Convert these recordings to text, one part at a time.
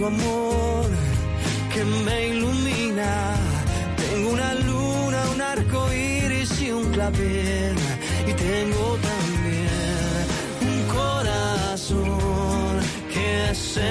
tu amor que me ilumina. Tengo una luna, un arco iris y un clavel. Y tengo también un corazón que se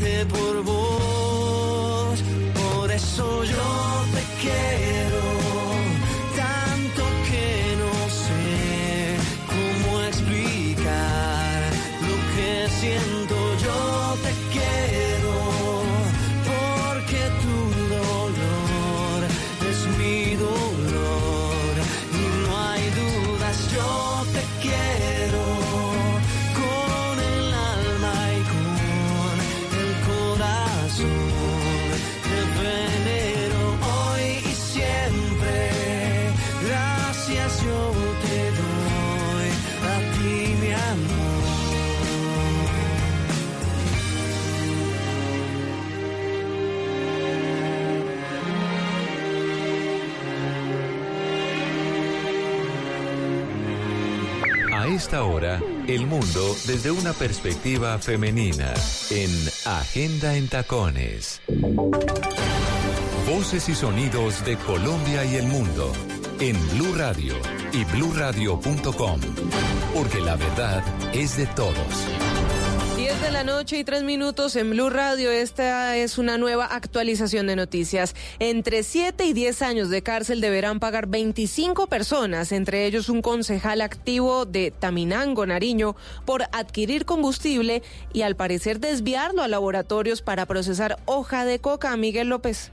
que late esta hora, el mundo desde una perspectiva femenina en Agenda en Tacones. Voces y sonidos de Colombia y el mundo en Blue Radio y bluradio.com, porque la verdad es de todos. 10 de la noche y 3 minutos en Blue Radio. Esta es una nueva actualización de noticias. Entre 7 y 10 años de cárcel deberán pagar 25 personas, entre ellos un concejal activo de Taminango, Nariño, por adquirir combustible y al parecer desviarlo a laboratorios para procesar hoja de coca. Miguel López.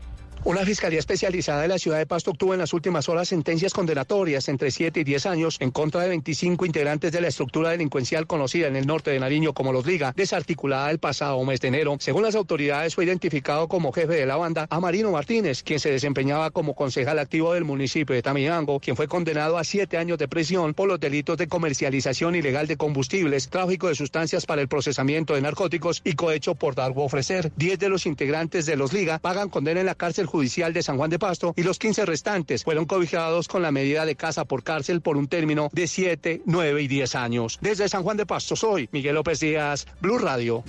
Una fiscalía especializada de la ciudad de Pasto obtuvo en las últimas horas sentencias condenatorias entre 7 y 10 años en contra de 25 integrantes de la estructura delincuencial conocida en el norte de Nariño como Los Liga, desarticulada el pasado mes de enero. Según las autoridades, fue identificado como jefe de la banda a Marino Martínez, quien se desempeñaba como concejal activo del municipio de Tamiango, quien fue condenado a 7 años de prisión por los delitos de comercialización ilegal de combustibles, tráfico de sustancias para el procesamiento de narcóticos y cohecho por dar o ofrecer. 10 de los integrantes de Los Liga pagan condena en la cárcel judicial de San Juan de Pasto y los 15 restantes fueron cobijados con la medida de casa por cárcel por un término de 7, 9 y 10 años. Desde San Juan de Pasto soy Miguel López Díaz, Blue Radio.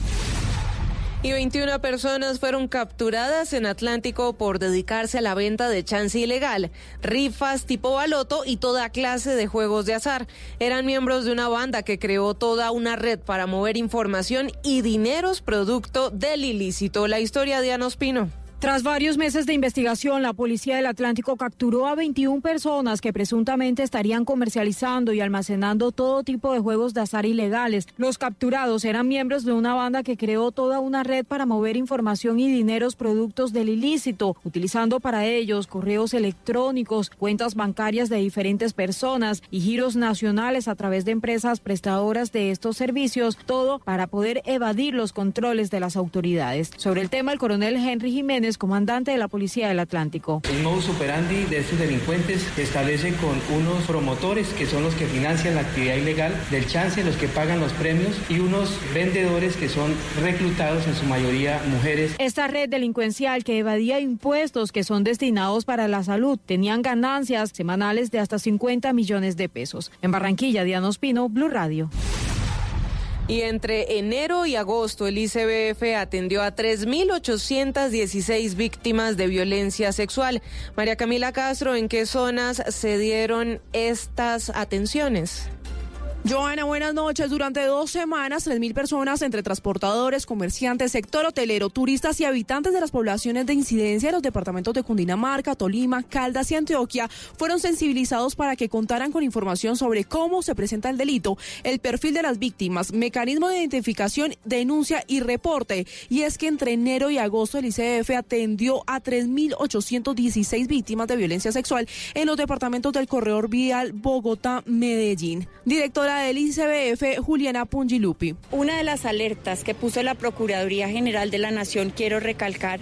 Y 21 personas fueron capturadas en Atlántico por dedicarse a la venta de chance ilegal, rifas tipo baloto y toda clase de juegos de azar. Eran miembros de una banda que creó toda una red para mover información y dineros producto del ilícito. La historia de Ana Ospino. Tras varios meses de investigación, la Policía del Atlántico capturó a 21 personas que presuntamente estarían comercializando y almacenando todo tipo de juegos de azar ilegales. Los capturados eran miembros de una banda que creó toda una red para mover información y dineros productos del ilícito, utilizando para ellos correos electrónicos, cuentas bancarias de diferentes personas y giros nacionales a través de empresas prestadoras de estos servicios, todo para poder evadir los controles de las autoridades. Sobre el tema, el coronel Henry Jiménez comandante de la Policía del Atlántico. El modus operandi de estos delincuentes se establece con unos promotores que son los que financian la actividad ilegal del chance, los que pagan los premios y unos vendedores que son reclutados en su mayoría mujeres. Esta red delincuencial que evadía impuestos que son destinados para la salud tenían ganancias semanales de hasta 50 millones de pesos. En Barranquilla, Diana Ospino, Blue Radio. Y entre enero y agosto, el ICBF atendió a 3.816 víctimas de violencia sexual. María Camila Castro, ¿en qué zonas se dieron estas atenciones? Joana, buenas noches. Durante dos semanas, 3.000 personas entre transportadores, comerciantes, sector hotelero, turistas y habitantes de las poblaciones de incidencia de los departamentos de Cundinamarca, Tolima, Caldas y Antioquia fueron sensibilizados para que contaran con información sobre cómo se presenta el delito, el perfil de las víctimas, mecanismo de identificación, denuncia y reporte. Y es que entre enero y agosto el ICF atendió a 3.816 víctimas de violencia sexual en los departamentos del corredor vial Bogotá-Medellín. Del ICBF, Juliana Pungilupi. Una de las alertas que puso la Procuraduría General de la Nación, quiero recalcar,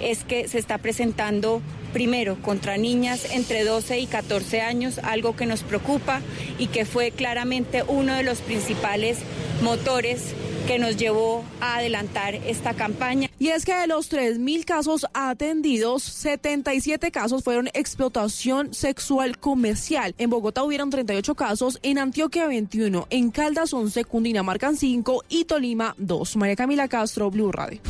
es que se está presentando primero contra niñas entre 12 y 14 años, algo que nos preocupa y que fue claramente uno de los principales motores que nos llevó a adelantar esta campaña. Y es que de los 3.000 casos atendidos, 77 casos fueron explotación sexual comercial. En Bogotá hubieron 38 casos, en Antioquia 21, en Caldas 11, Cundinamarca 5 y Tolima 2. María Camila Castro, Blue Radio.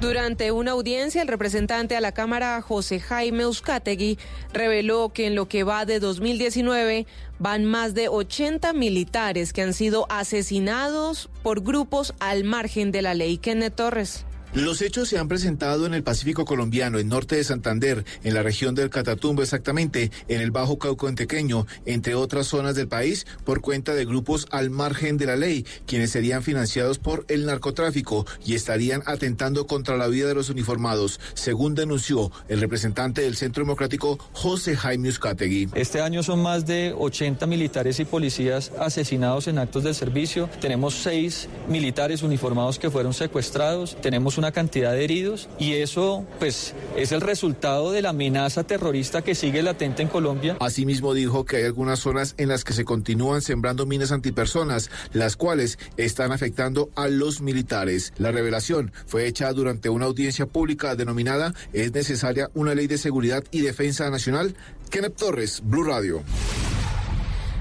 Durante una audiencia, el representante a la Cámara, José Jaime Euskategui, reveló que en lo que va de 2019 van más de 80 militares que han sido asesinados por grupos al margen de la ley. Kenneth Torres. Los hechos se han presentado en el Pacífico colombiano, en norte de Santander, en la región del Catatumbo exactamente, en el Bajo Cauco Antequeño, entre otras zonas del país, por cuenta de grupos al margen de la ley, quienes serían financiados por el narcotráfico y estarían atentando contra la vida de los uniformados, según denunció el representante del Centro Democrático, José Jaime Uzcategui. Este año son más de 80 militares y policías asesinados en actos de servicio. Tenemos seis militares uniformados que fueron secuestrados. Tenemos una cantidad de heridos y eso pues es el resultado de la amenaza terrorista que sigue latente en Colombia. Asimismo dijo que hay algunas zonas en las que se continúan sembrando minas antipersonas, las cuales están afectando a los militares. La revelación fue hecha durante una audiencia pública denominada Es necesaria una ley de seguridad y defensa nacional. Kenneth Torres, Blue Radio.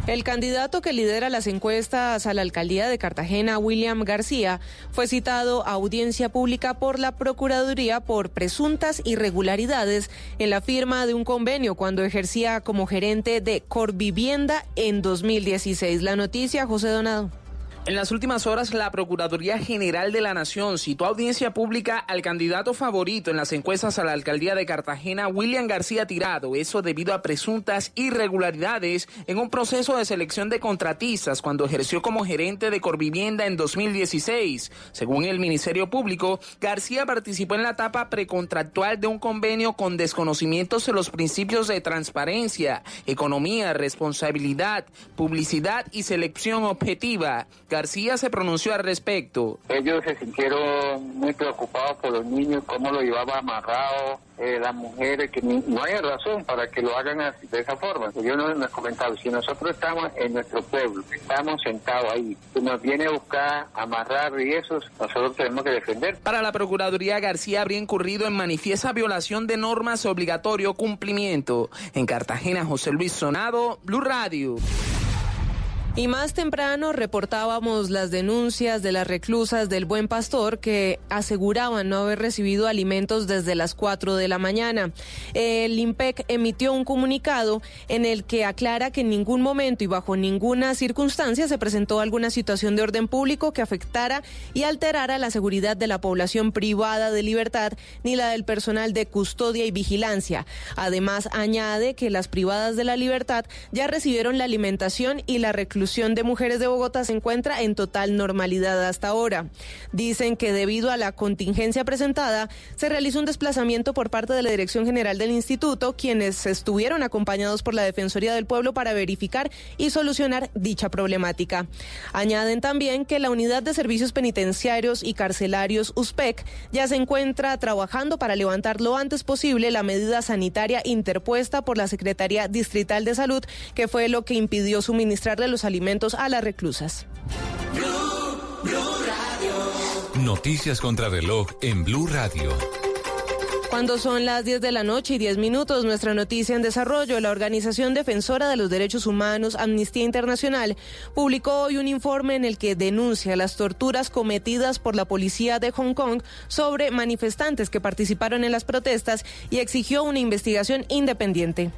El candidato que lidera las encuestas a la alcaldía de Cartagena, William García, fue citado a audiencia pública por la Procuraduría por presuntas irregularidades en la firma de un convenio cuando ejercía como gerente de Corvivienda en 2016. La noticia, José Donado. En las últimas horas, la Procuraduría General de la Nación citó audiencia pública al candidato favorito en las encuestas a la alcaldía de Cartagena, William García Tirado, eso debido a presuntas irregularidades en un proceso de selección de contratistas cuando ejerció como gerente de Corvivienda en 2016. Según el Ministerio Público, García participó en la etapa precontractual de un convenio con desconocimientos de los principios de transparencia, economía, responsabilidad, publicidad y selección objetiva. Se pronunció al respecto. Ellos se sintieron muy preocupados por los niños, cómo lo llevaba amarrado, eh, las mujeres, que no hay razón para que lo hagan de esa forma. Yo no les he comentado, si nosotros estamos en nuestro pueblo, estamos sentados ahí, si nos viene a buscar, amarrar y eso, nosotros tenemos que defender. Para la Procuraduría, García habría incurrido en manifiesta violación de normas obligatorio cumplimiento. En Cartagena, José Luis Sonado, Blue Radio. Y más temprano reportábamos las denuncias de las reclusas del Buen Pastor que aseguraban no haber recibido alimentos desde las 4 de la mañana. El IMPEC emitió un comunicado en el que aclara que en ningún momento y bajo ninguna circunstancia se presentó alguna situación de orden público que afectara y alterara la seguridad de la población privada de libertad ni la del personal de custodia y vigilancia. Además, añade que las privadas de la libertad ya recibieron la alimentación y la reclusión de mujeres de Bogotá se encuentra en total normalidad hasta ahora. Dicen que debido a la contingencia presentada, se realizó un desplazamiento por parte de la Dirección General del Instituto, quienes estuvieron acompañados por la Defensoría del Pueblo para verificar y solucionar dicha problemática. Añaden también que la Unidad de Servicios Penitenciarios y Carcelarios USPEC ya se encuentra trabajando para levantar lo antes posible la medida sanitaria interpuesta por la Secretaría Distrital de Salud, que fue lo que impidió suministrarle los alimentos a las reclusas. Noticias contra reloj en Blue Radio. Cuando son las 10 de la noche y 10 minutos, nuestra noticia en desarrollo, la Organización Defensora de los Derechos Humanos, Amnistía Internacional, publicó hoy un informe en el que denuncia las torturas cometidas por la policía de Hong Kong sobre manifestantes que participaron en las protestas y exigió una investigación independiente.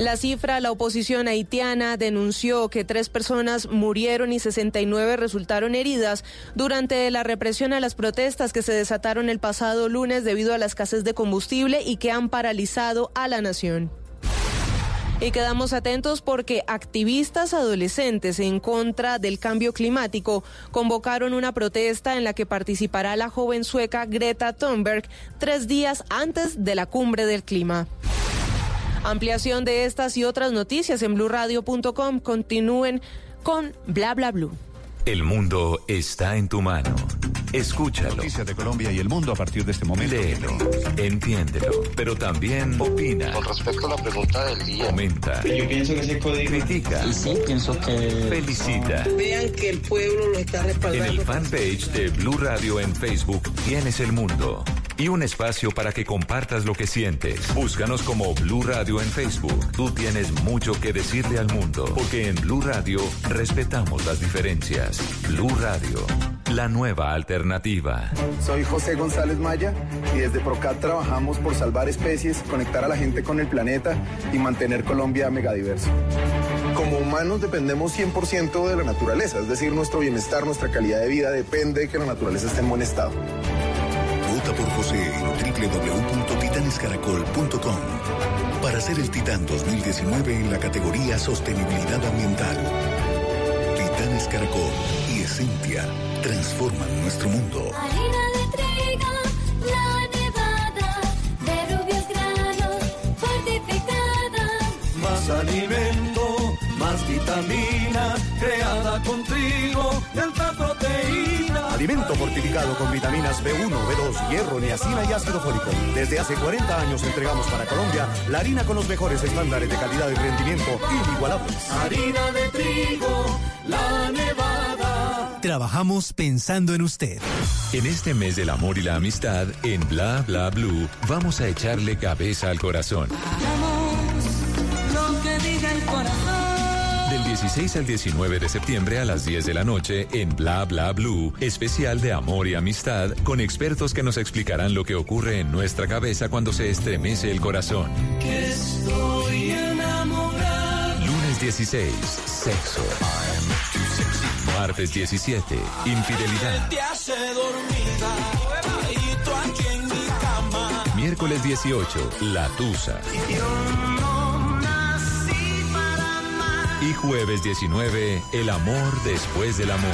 La cifra, la oposición haitiana denunció que tres personas murieron y 69 resultaron heridas durante la represión a las protestas que se desataron el pasado lunes debido a la escasez de combustible y que han paralizado a la nación. Y quedamos atentos porque activistas adolescentes en contra del cambio climático convocaron una protesta en la que participará la joven sueca Greta Thunberg tres días antes de la cumbre del clima. Ampliación de estas y otras noticias en blurradio.com. Continúen con Bla Bla Blue. El mundo está en tu mano. Escúchalo. Noticias de Colombia y el mundo a partir de este momento. Léelo, entiéndelo, pero también opina. Con respecto a la pregunta del día. Comenta. Yo pienso que ese código. Critica. Y sí, pienso que. Felicita. Vean que el pueblo lo está respaldando. En el fanpage de Blue Radio en Facebook tienes el mundo. Y un espacio para que compartas lo que sientes. Búscanos como Blue Radio en Facebook. Tú tienes mucho que decirle al mundo. Porque en Blue Radio respetamos las diferencias. Blue Radio, la nueva alternativa. Soy José González Maya y desde Procat trabajamos por salvar especies, conectar a la gente con el planeta y mantener Colombia megadiverso. Como humanos dependemos 100% de la naturaleza, es decir, nuestro bienestar, nuestra calidad de vida depende de que la naturaleza esté en buen estado. Por José en www.titanescaracol.com para ser el Titán 2019 en la categoría Sostenibilidad Ambiental. Titanes Caracol y Esencia transforman nuestro mundo. Harina de trigo, la nevada, de rubios granos, fortificada. Más alimento, más vitamina, creada con trigo y alta proteína. Alimento fortificado con vitaminas B1, B2, hierro, niacina y ácido fólico. Desde hace 40 años entregamos para Colombia la harina con los mejores estándares de calidad y rendimiento inigualables. Harina de trigo, la nevada. Trabajamos pensando en usted. En este mes del amor y la amistad, en Bla Bla Blue, vamos a echarle cabeza al corazón. Lo 16 al 19 de septiembre a las 10 de la noche en Bla Bla Blue, especial de amor y amistad con expertos que nos explicarán lo que ocurre en nuestra cabeza cuando se estremece el corazón. Que estoy enamorado. Lunes 16, sexo. Martes 17, infidelidad. Miércoles 18, la tusa. Y jueves 19, el amor después del amor.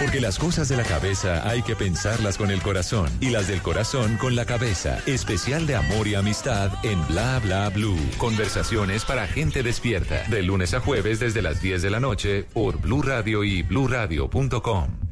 Porque las cosas de la cabeza hay que pensarlas con el corazón y las del corazón con la cabeza. Especial de amor y amistad en Bla Bla Blue. Conversaciones para gente despierta. De lunes a jueves desde las 10 de la noche por Blue Radio y bluradio.com.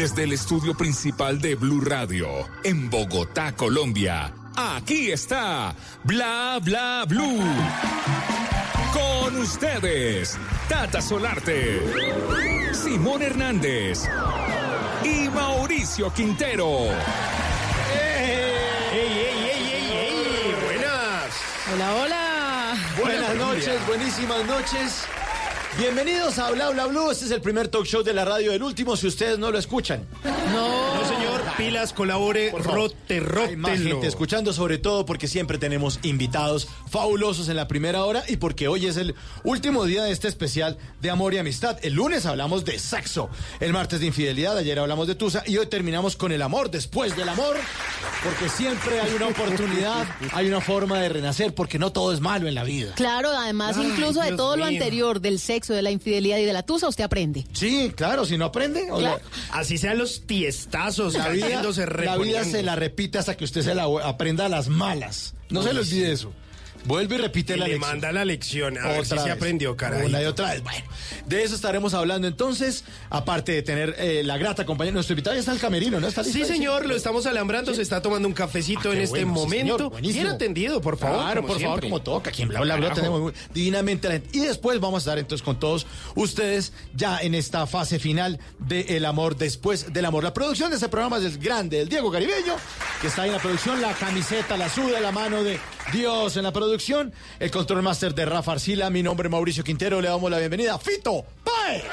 Desde el estudio principal de Blue Radio, en Bogotá, Colombia. Aquí está Bla Bla Blue. Con ustedes, Tata Solarte, Simón Hernández y Mauricio Quintero. ¡Ey, ey, ey, ey, ey! ¡Buenas! Hola, hola. Buenas noches, buenísimas noches. Bienvenidos a Bla Bla Blue. Este es el primer talk show de la radio, el último si ustedes no lo escuchan. No. No, señor. Pilas, colabore, rote, rote. Más gente escuchando, sobre todo porque siempre tenemos invitados fabulosos en la primera hora y porque hoy es el último día de este especial de amor y amistad. El lunes hablamos de sexo, el martes de infidelidad, ayer hablamos de Tusa y hoy terminamos con el amor después del amor, porque siempre hay una oportunidad, hay una forma de renacer, porque no todo es malo en la vida. Claro, además Ay, incluso de todo lo anterior, del sexo, de la infidelidad y de la tusa, usted aprende. Sí, claro, si no aprende. o Claro. sea, Así sean los tiestazos, la vida, la vida se la repite hasta que usted se la aprenda a las malas. No se le olvide eso. Vuelve y repite Y la le lección. manda la lección, a ver si se aprendió, caray. Una y otra vez. Bueno, de eso estaremos hablando entonces, aparte de tener eh, la grata compañía. Nuestro invitado ya está el camerino, ¿no? ¿Está listo Sí, señor, lo estamos alambrando, se está tomando un cafecito Ah, en este bueno, momento. Bien atendido, por favor. Claro, por favor, como toca. Aquí en Bla Bla Bla Carajo. tenemos muy- divinamente la gente. Y después vamos a estar entonces con todos ustedes ya en esta fase final de El Amor después del amor. La producción de este programa es el grande, el Diego Caribeño, que está ahí en la producción, la camiseta, la suda, la mano de Dios en la producción, el control master de Rafa Arcila, mi nombre es Mauricio Quintero, le damos la bienvenida a Fito Páez.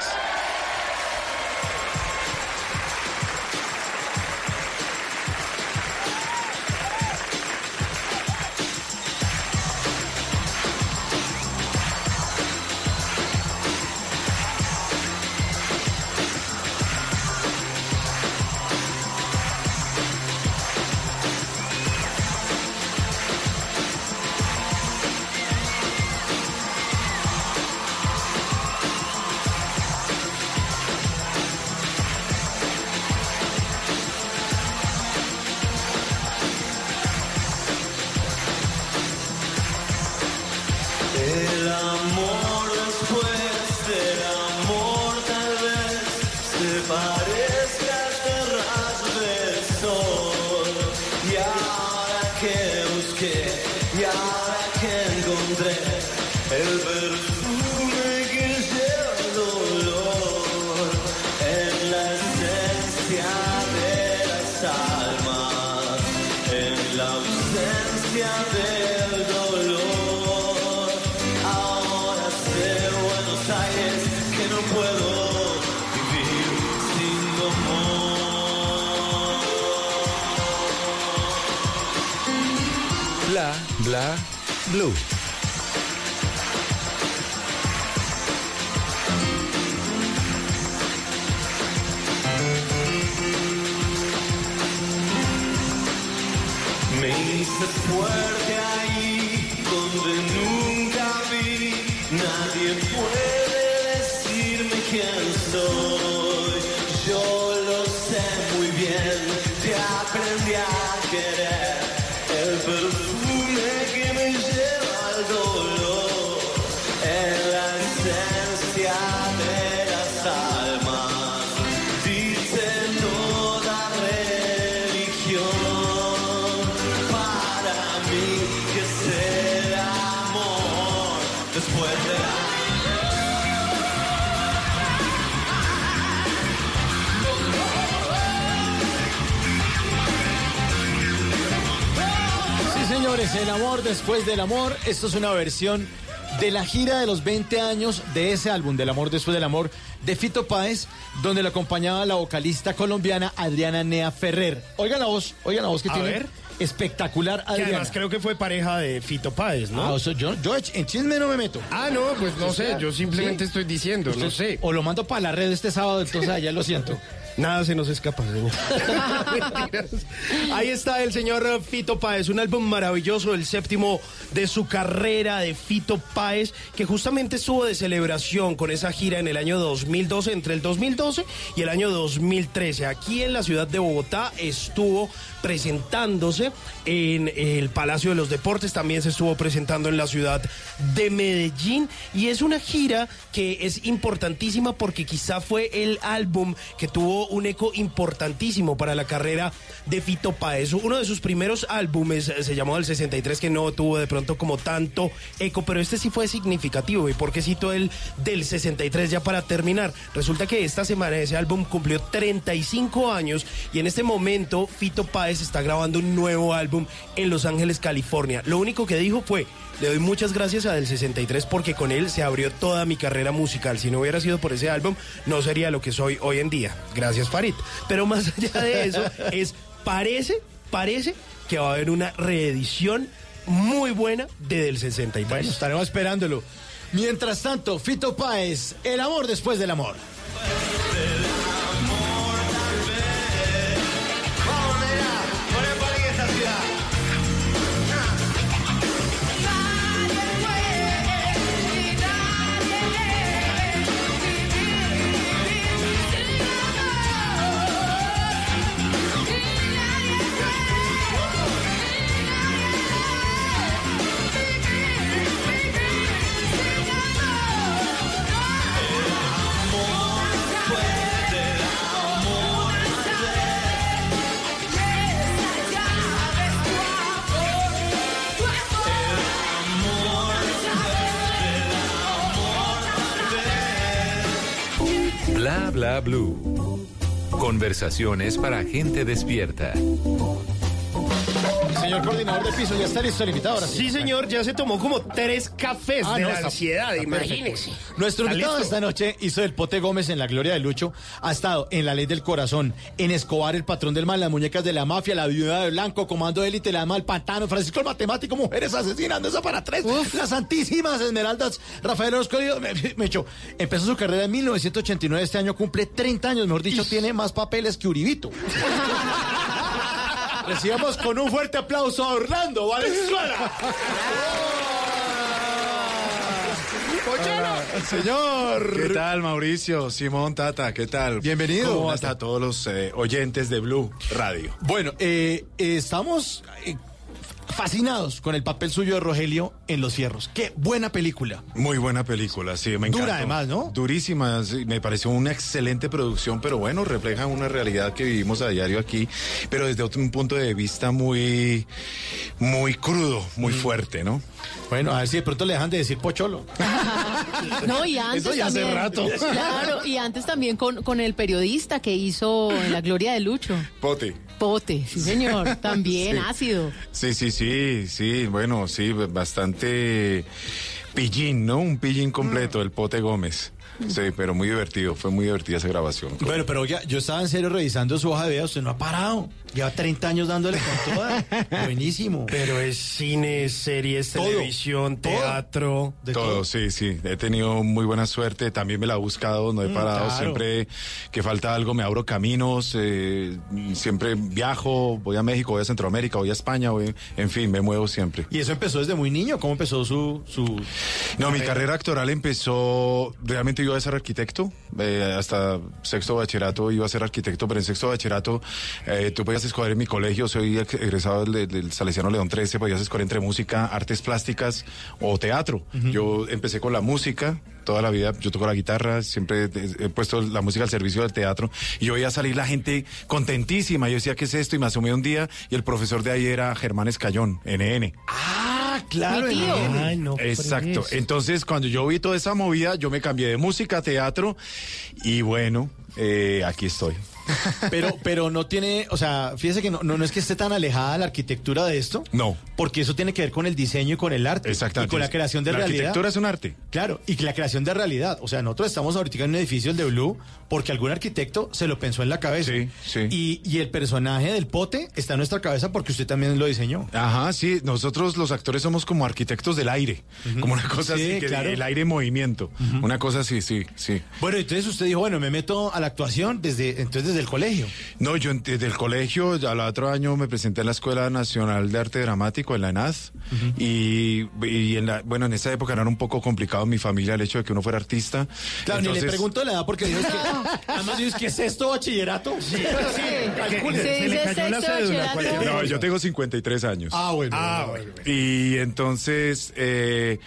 Del amor. Esto es una versión de la gira de los 20 años de ese álbum, del amor después del amor, de Fito Páez, donde lo acompañaba la vocalista colombiana Adriana Nea Ferrer. Oigan la voz, oigan la voz que A tiene. ver. Espectacular, Que Adriana. además creo que fue pareja de Fito Páez, ¿no? Ah, o sea, yo, yo en chisme no me meto. Ah, no, pues no sé, yo simplemente ¿sí? estoy diciendo, no sé. O lo mando para la red este sábado, entonces allá lo siento. Nada se nos escapa, señor. Ahí está el señor Fito Páez, un álbum maravilloso, el séptimo de su carrera de Fito Páez, que justamente estuvo de celebración con esa gira en el año 2012, entre el 2012 y el año 2013. Aquí en la ciudad de Bogotá estuvo presentándose en el Palacio de los Deportes, también se estuvo presentando en la ciudad de Medellín y es una gira que es importantísima porque quizá fue el álbum que tuvo un eco importantísimo para la carrera de Fito Páez. Uno de sus primeros álbumes eh, se llamó El 63 que no tuvo de pronto como tanto eco, pero este sí fue significativo. ¿Y por qué cito el del 63 ya para terminar? Resulta que esta semana ese álbum cumplió 35 años y en este momento Fito Páez está grabando un nuevo álbum en Los Ángeles, California. Lo único que dijo fue, le doy muchas gracias a Del 63 porque con él se abrió toda mi carrera musical. Si no hubiera sido por ese álbum, no sería lo que soy hoy en día. Gracias, Farid. Pero más allá de eso, es, parece, parece que va a haber una reedición muy buena de Del 63. Bueno, estaremos esperándolo. Mientras tanto, Fito Páez, el amor después del amor. Blue. Conversaciones para gente despierta. Señor coordinador de piso, ya está listo el invitado ahora sí. Sí, señor, ya se tomó como tres cafés Ah, de no, la está- ansiedad, está imagínese. Nuestro ¿Está invitado listo? esta noche hizo el Pote Gómez en La Gloria de Lucho. Ha estado en La Ley del Corazón, en Escobar, el patrón del mal, las muñecas de la mafia, la viuda de blanco, comando élite, la del pantano, Francisco el matemático, mujeres asesinando esa para tres, las santísimas esmeraldas, Rafael Orozco, me, me echó. Empezó su carrera en 1989, este año cumple 30 años, mejor dicho, tiene más papeles que Uribito. Recibamos con un fuerte aplauso a Orlando Valenzuela. Señor. ¿Qué tal, Mauricio? Simón Tata, ¿qué tal? Bienvenido. ¿Cómo hasta a todos los eh, oyentes de Blue Radio? Bueno, eh, eh, estamos fascinados con el papel suyo de Rogelio en Los Fierros. Qué buena película. Muy buena película, sí, me Dura encantó. además, ¿no? Durísima, sí, me pareció una excelente producción, pero bueno, refleja una realidad que vivimos a diario aquí, pero desde otro un punto de vista muy, muy crudo, muy Mm. fuerte, ¿no? Bueno, a ver si de pronto le dejan de decir pocholo. No, y antes Eso ya hace también. rato. Claro, y antes también con, con el periodista que hizo en la gloria de Lucho. Pote. Pote, sí señor, también Sí. ácido. Sí, sí, sí, sí, bueno, sí, bastante pillín, ¿no? Un pillín completo, el Pote Gómez. Sí, pero muy divertido, fue muy divertida esa grabación. Bueno, pero ya, yo estaba en serio revisando su hoja de vida, usted no ha parado. Lleva 30 años dándole con toda. Buenísimo. Pero es cine, series, Todo, televisión, todo. teatro. De todo, todo. sí, sí. He tenido muy buena suerte. También me la he buscado, no he Mm, parado. claro. Siempre que falta algo, me abro caminos. eh, siempre viajo, voy a México, voy a Centroamérica, voy a España, voy, en fin, me muevo siempre. ¿Y eso empezó desde muy niño? ¿Cómo empezó su...? su... No, mi carrera actoral empezó, realmente yo iba a ser arquitecto, eh, hasta sexto bachillerato iba a ser arquitecto, pero en sexto bachillerato eh, tú podías escoger en mi colegio, soy egresado del, del Salesiano León 13, podías escoger entre música, artes plásticas o teatro. Yo empecé con la música, toda la vida yo toco la guitarra, siempre he, puesto la música al servicio del teatro y yo veía salir la gente contentísima, yo decía, ¿qué es esto? Y me asomé un día y el profesor de ahí era Germán Escayón, NN. Ah, claro. Ay, no. Exacto. fregues. Entonces, cuando yo vi toda esa movida, yo me cambié de música a teatro y bueno, eh, aquí estoy. Pero, pero no tiene, o sea, fíjese que no, no, no es que esté tan alejada la arquitectura de esto. No. Porque eso tiene que ver con el diseño y con el arte. Exactamente. Y con la creación de la realidad. arquitectura es un arte. Claro, y que la creación de realidad. O sea, nosotros estamos ahorita en un edificio, el de Blue, porque algún arquitecto se lo pensó en la cabeza. Sí, sí. Y, y el personaje del pote está en nuestra cabeza porque usted también lo diseñó. Ajá, sí, nosotros los actores somos como arquitectos del aire, como una cosa Sí, así, que claro. el aire en movimiento, una cosa así, sí, sí. Bueno, entonces usted dijo, bueno, me meto a la actuación desde, entonces desde desde el colegio. No, yo desde el colegio, ya el otro año me presenté en la Escuela Nacional de Arte Dramático, en la ENAD, y, y en la, bueno, en esa época era un poco complicado en mi familia el hecho de que uno fuera artista. Claro, ni le pregunto la edad porque dices que. Además, dices que es esto bachillerato. Sí. Se. No, yo tengo 53 años. Ah, bueno. Ah, bueno. Y entonces, eh,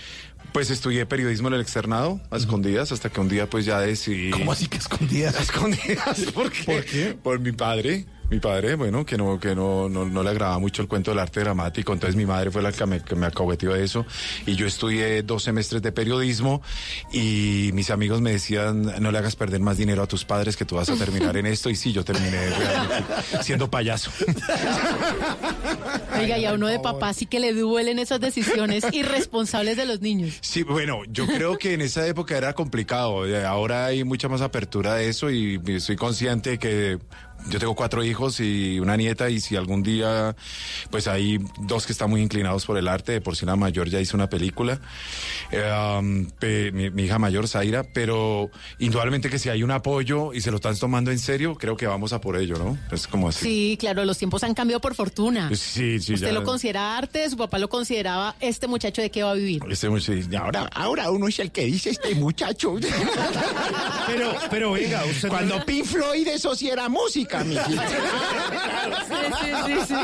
pues estudié periodismo en el externado, a escondidas, hasta que un día pues ya decidí... ¿Cómo así que escondidas? A escondidas, ¿por qué? ¿Por qué? Por mi padre. Mi padre, bueno, que no, que no, no, no le agradaba mucho el cuento del arte dramático, entonces mi madre fue la que me, que me de eso, y yo estudié dos semestres de periodismo, y mis amigos me decían, no le hagas perder más dinero a tus padres, que tú vas a terminar en esto, y sí, yo terminé realmente siendo payaso. Oiga, y a uno de papá sí que le duelen esas decisiones irresponsables de los niños. Sí, bueno, yo creo que en esa época era complicado. eh, Ahora hay mucha más apertura de eso y soy consciente que yo tengo cuatro hijos y una nieta y si algún día, pues hay dos que están muy inclinados por el arte, de por sí la mayor ya hizo una película, eh, um, pe- mi, mi hija mayor, Zaira, pero indudablemente que si hay un apoyo y se lo están tomando en serio, creo que vamos a por ello, ¿no? Es como así. Sí, claro, los tiempos han cambiado por fortuna. Sí, sí, Usted ya- lo considera arte, su papá lo consideraba este muchacho de qué va a vivir. Este muchacho- ahora, ahora uno es el que dice este muchacho. Pero, pero venga, usted. Cuando Pink Floyd eso sí era música, mi Sí, sí, sí,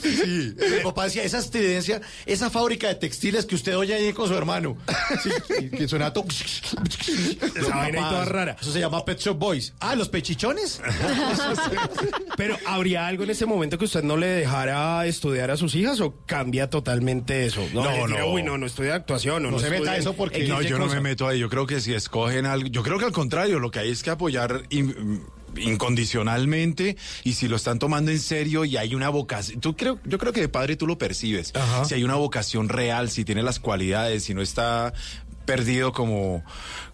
Sí, mi papá decía, esa estridencia, esa fábrica de textiles que usted oye ahí con su hermano. Sí, y que suena todo. Esa vaina ahí toda rara. Eso se llama Pet Shop Boys. Ah, los pechichones. Pero ¿habría algo en ese momento que usted no le dejara estudiar a sus hijas o cambia totalmente eso? No, diría, no. Uy, no, no estudia actuación. o No se meta eso porque- No, Y yo no cosa". me meto ahí. Yo creo que si escogen algo, yo creo que al contrario, lo que hay es que apoyar in- incondicionalmente y si lo están tomando en serio y hay una vocación, tú creo, yo creo que de padre tú lo percibes. Ajá. Si hay una vocación real, si tiene las cualidades, si no está perdido como,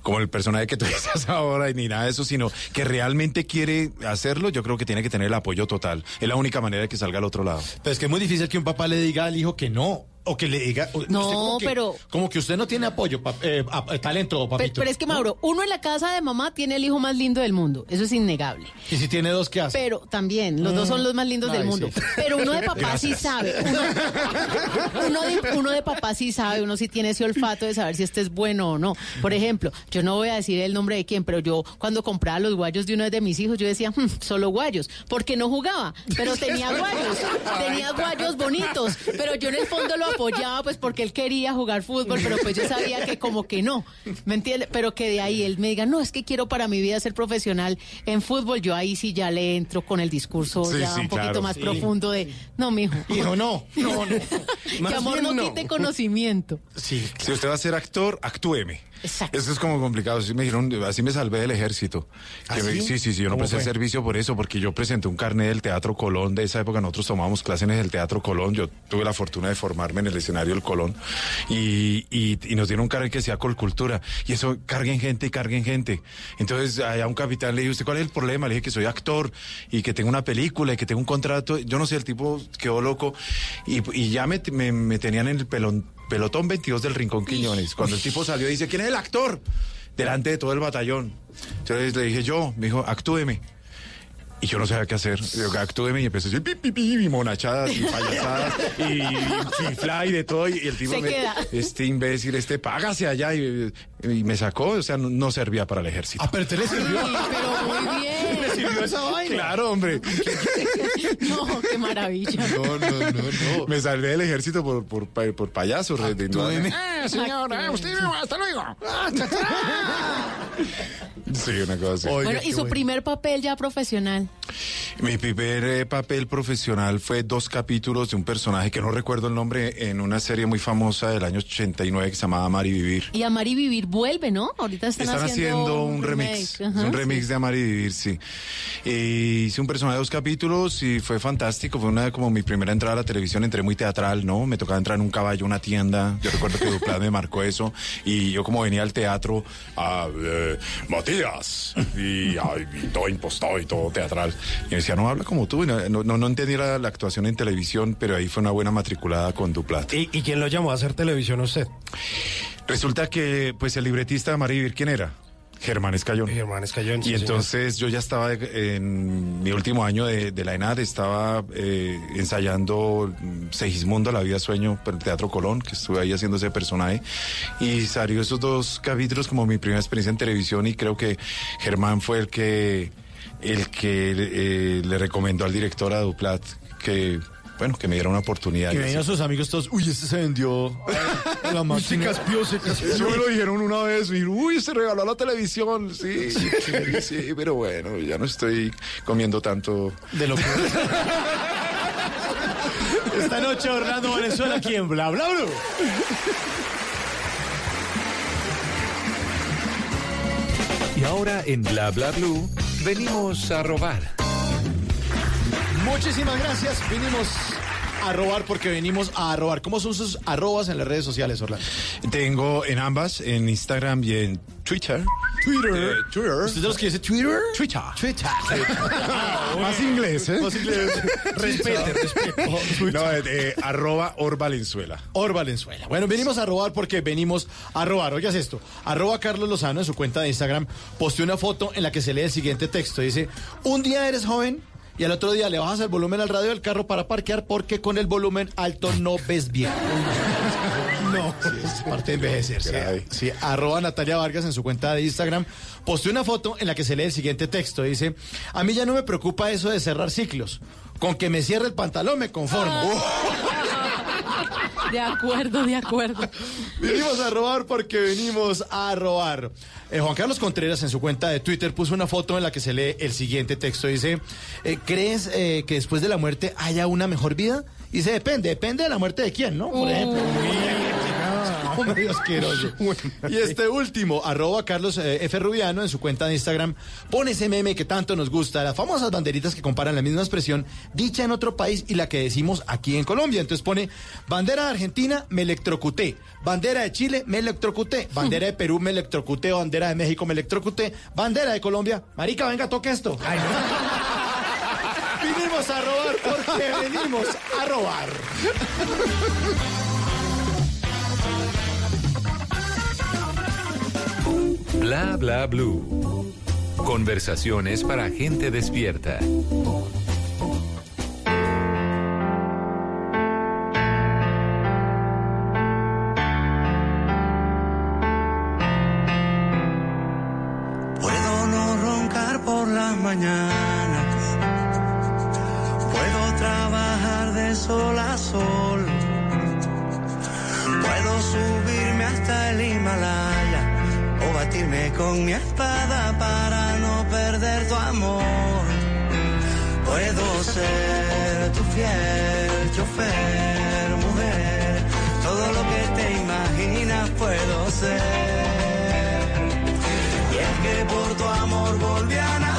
como el personaje que tú dices ahora y ni nada de eso, sino que realmente quiere hacerlo, yo creo que tiene que tener el apoyo total. Es la única manera de que salga al otro lado. Pero es que es muy difícil que un papá le diga al hijo que no. O que le diga. No, usted como que- pero- Como que usted no tiene apoyo, pap- eh, a- talento, Pero, papito. pero es que, Mauro, uno en la casa de mamá tiene el hijo más lindo del mundo. Eso es innegable. Y si tiene dos, ¿qué hace? Pero también, los dos son los más lindos del mundo. sí. Pero uno de papá sí sabe. Uno, uno de, uno de papá sí sabe, uno sí tiene ese olfato de saber si este es bueno o no. Por ejemplo, yo no voy a decir el nombre de quién, pero yo cuando compraba los guayos de uno de mis hijos, yo decía, "Hmm, solo guayos, porque no jugaba, pero tenía guayos, tenía guayos bonitos, pero yo en el fondo lo apoyaba pues porque él quería jugar fútbol, pero pues yo sabía que como que no, ¿me entiende? Pero que de ahí él me diga, no, es que quiero para mi vida ser profesional en fútbol, yo ahí sí ya le entro con el discurso Sí, ya sí, un poquito claro. más Sí. profundo de, no, mijo. Hijo, no. No, no. que amor no no. quite conocimiento. Sí. Si usted va a ser actor, actúeme. Exacto. Eso es como complicado. Así me dijeron, así me salvé del ejército. ¿Ah, Que me- sí? sí, sí, yo no ¿Cómo presté fue? servicio por eso, porque yo presenté un carnet del Teatro Colón. De esa época nosotros tomábamos clases en el Teatro Colón. Yo tuve la fortuna de formarme en el escenario del Colón. Y, y, y nos dieron un carnet que decía Colcultura. Y eso, carguen gente y carguen gente. Entonces, a un capitán le dije, ¿usted cuál es el problema? Le dije que soy actor y que tengo una película y que tengo un contrato. Yo no sé, el tipo quedó loco. Y, y ya me, me, me tenían en el pelón, pelotón 22 del Rincón Quiñones. Cuando el tipo salió, dice, ¿quién es el actor? Delante de todo el batallón. Entonces le dije yo, me dijo, actúeme. Y yo no sabía qué hacer. Yo, actúeme y empecé a decir pi, pi, pi, y monachadas y payasadas y chifla y de todo. Y, el tipo Se me, queda. este imbécil, este, págase allá. Y, y me sacó, o sea, no, no servía para el ejército. Ah, pero te le sirvió. Sí, pero muy bien. ¿Le sirvió esa vaina? Claro, hombre. No, qué maravilla. No, no, no, no. Me salvé del ejército por, por, pa- por payaso. re- de- Actúeme. Ah, señor, ah, usted no, hasta luego. Ah. Sí, una cosa así. Oiga, Bueno, y su bueno. primer papel ya profesional. Mi primer eh, papel profesional fue dos capítulos de un personaje que no recuerdo el nombre en una serie muy famosa del año 89 que se llamaba Amar y Vivir. Y Amar y Vivir vuelve, ¿no? Ahorita están, Están haciendo un remix, remake. Ajá, un remix sí. de Amar y Vivir, sí. Y hice un personaje de dos capítulos y fue fantástico. Fue una como mi primera entrada a la televisión. Entré muy teatral, ¿no? Me tocaba entrar en un caballo, una tienda. Yo recuerdo que Duplá me marcó eso. Y yo como venía al teatro, a eh, Matías, y, ay, y todo impostado y todo teatral. Y me decía, no habla como tú. Y no, no, no entendía la, la actuación en televisión, pero ahí fue una buena matriculada con Duplat. ¿Y, y quién lo llamó a hacer televisión a usted? Resulta que, pues, el libretista Vivir, ¿quién era? Germán Escayón. Germán Escayón. sí, Y señor. entonces yo ya estaba en mi último año de, de la ENAD, estaba eh, ensayando Segismundo, La vida sueño, para el Teatro Colón, que estuve ahí haciendo ese personaje. Y salió esos dos capítulos como mi primera experiencia en televisión y creo que Germán fue el que, el que eh, le recomendó al director a Duplat que, bueno, que me diera una oportunidad. Que así. sus amigos todos, uy, este se vendió a la máquina. Eso me lo dijeron una vez, y, uy, se regaló a la televisión, sí, sí, sí, pero bueno, ya no estoy comiendo tanto. De lo que... Esta noche Orlando Venezuela aquí en Bla Bla Blue. Y ahora en Bla Bla Blue venimos a robar. Muchísimas gracias. Vinimos a robar porque venimos a robar. ¿Cómo son sus arrobas en las redes sociales, Orlando? Tengo en ambas, en Instagram y en Twitter. Twitter. Eh, Twitter. ¿Usted de los que dice Twitter? Twitter. Twitter. Más inglés, ¿eh? Más inglés. Respete, respete. No, eh, eh, arroba Or Valenzuela. Or Valenzuela. Bueno, venimos a robar porque venimos a robar. Oigas esto. Arroba Carlos Lozano en su cuenta de Instagram posteó una foto en la que se lee el siguiente texto. Dice, un día eres joven y al otro día le bajas el volumen al radio del carro para parquear porque con el volumen alto no ves bien. No, es parte de envejecer. Sí, sí, arroba Natalia Vargas en su cuenta de Instagram posteó una foto en la que se lee el siguiente texto. Dice, a mí ya no me preocupa eso de cerrar ciclos. Con que me cierre el pantalón me conformo. De acuerdo, de acuerdo. Venimos a robar porque venimos a robar. Eh, Juan Carlos Contreras en su cuenta de Twitter puso una foto en la que se lee el siguiente texto. Dice, eh, ¿crees eh, que después de la muerte haya una mejor vida? Dice, depende, depende de la muerte de quién, ¿no? Por ejemplo. Como medio asqueroso. Y este último, arroba Carlos eh, F. Rubiano en su cuenta de Instagram, pone ese meme que tanto nos gusta, las famosas banderitas que comparan la misma expresión dicha en otro país y la que decimos aquí en Colombia. Entonces pone, bandera de Argentina, me electrocuté. Bandera de Chile, me electrocuté. Bandera de Perú, me electrocuté. Bandera de México, me electrocuté. Bandera de Colombia, marica, venga, toque esto. Ay, no. Vinimos a robar porque venimos a robar. Bla Bla Blue. Conversaciones para gente despierta. Puedo no roncar por las mañanas. Puedo trabajar de sol a sol. Puedo subirme hasta el Himalaya con mi espada para no perder tu amor. Puedo ser tu fiel chofer, mujer. Todo lo que te imaginas puedo ser. Y es que por tu amor volví a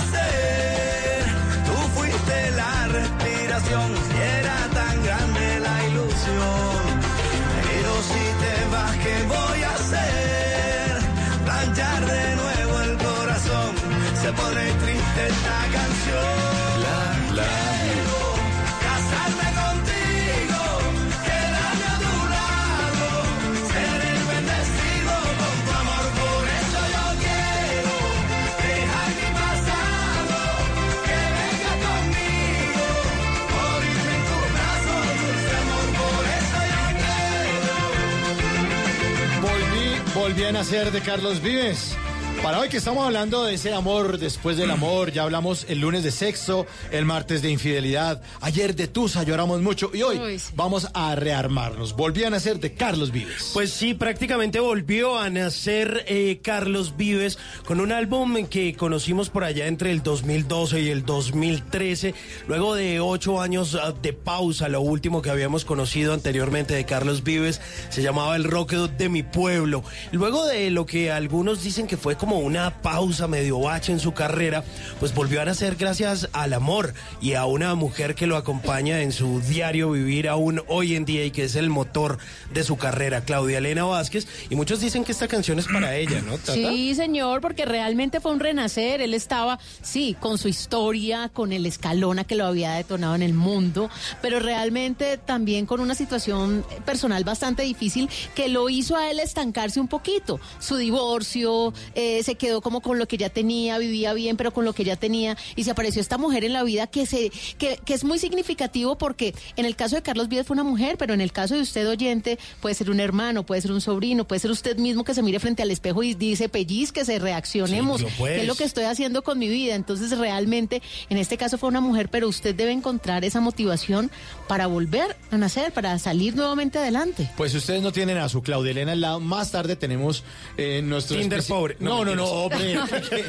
volví a de Carlos Vives. Para hoy que estamos hablando de ese amor después del amor, ya hablamos el lunes de sexo, el martes de infidelidad, ayer de Tusa lloramos mucho y hoy Uy, sí. vamos a rearmarnos. Volví a nacer de Carlos Vives. Pues sí, prácticamente volvió a nacer eh, Carlos Vives con un álbum que conocimos por allá entre el 2012 y el 2013, luego de ocho años ah, de pausa, lo último que habíamos conocido anteriormente de Carlos Vives se llamaba El Rock de mi pueblo. Luego de lo que algunos dicen que fue como una pausa medio bache en su carrera, pues volvió a nacer gracias al amor y a una mujer que lo acompaña en su diario vivir aún hoy en día y que es el motor de su carrera, Claudia Elena Vázquez. Y muchos dicen que esta canción es para ella, ¿no? Sí, señor, porque realmente fue un renacer. Él estaba, sí, con su historia, con el escalona que lo había detonado en el mundo, pero realmente también con una situación personal bastante difícil que lo hizo a él estancarse un poquito. Su divorcio, eh, eh, se quedó como con lo que ya tenía, vivía bien, pero con lo que ya tenía, y se apareció esta mujer en la vida que, se, que, que es muy significativo porque en el caso de Carlos Vives fue una mujer, pero en el caso de usted oyente puede ser un hermano, puede ser un sobrino, puede ser usted mismo que se mire frente al espejo y dice, pellizquese, reaccionemos, Sí, pues. ¿qué es lo que estoy haciendo con mi vida? Entonces realmente, en este caso fue una mujer, pero usted debe encontrar esa motivación para volver a nacer, para salir nuevamente adelante. Pues ustedes no tienen a su Claudia Elena al lado. Más tarde tenemos eh, nuestro Tinder especi- pobre. No, No, no, no, hombre. porque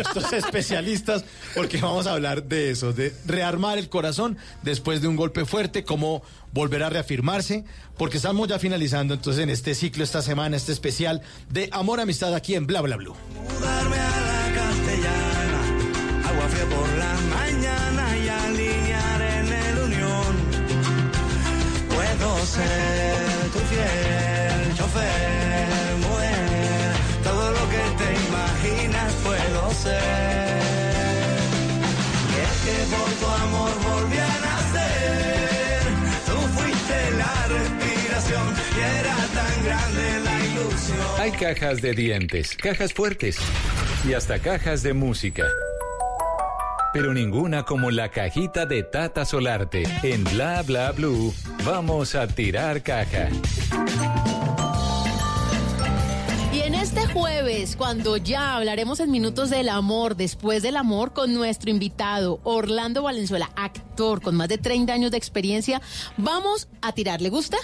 Estos especialistas, porque vamos a hablar de eso, de rearmar el corazón después de un golpe fuerte, cómo volver a reafirmarse, porque estamos ya finalizando entonces en este ciclo, esta semana, este especial de Amor Amistad aquí en Bla Bla Blue. Mudarme a la castellana, agua fría por las mañanas y alinear en el unión. Puedo ser ser. Y es que por tu amor volví a nacer, tú fuiste la respiración y era tan grande la ilusión. Hay cajas de dientes, cajas fuertes y hasta cajas de música. Pero ninguna como la cajita de Tata Solarte. En Bla Bla Blue, vamos a tirar caja. Jueves, cuando ya hablaremos en minutos del amor, después del amor, con nuestro invitado Orlando Valenzuela, actor con más de 30 años de experiencia, vamos a tirar. ¿Le gusta?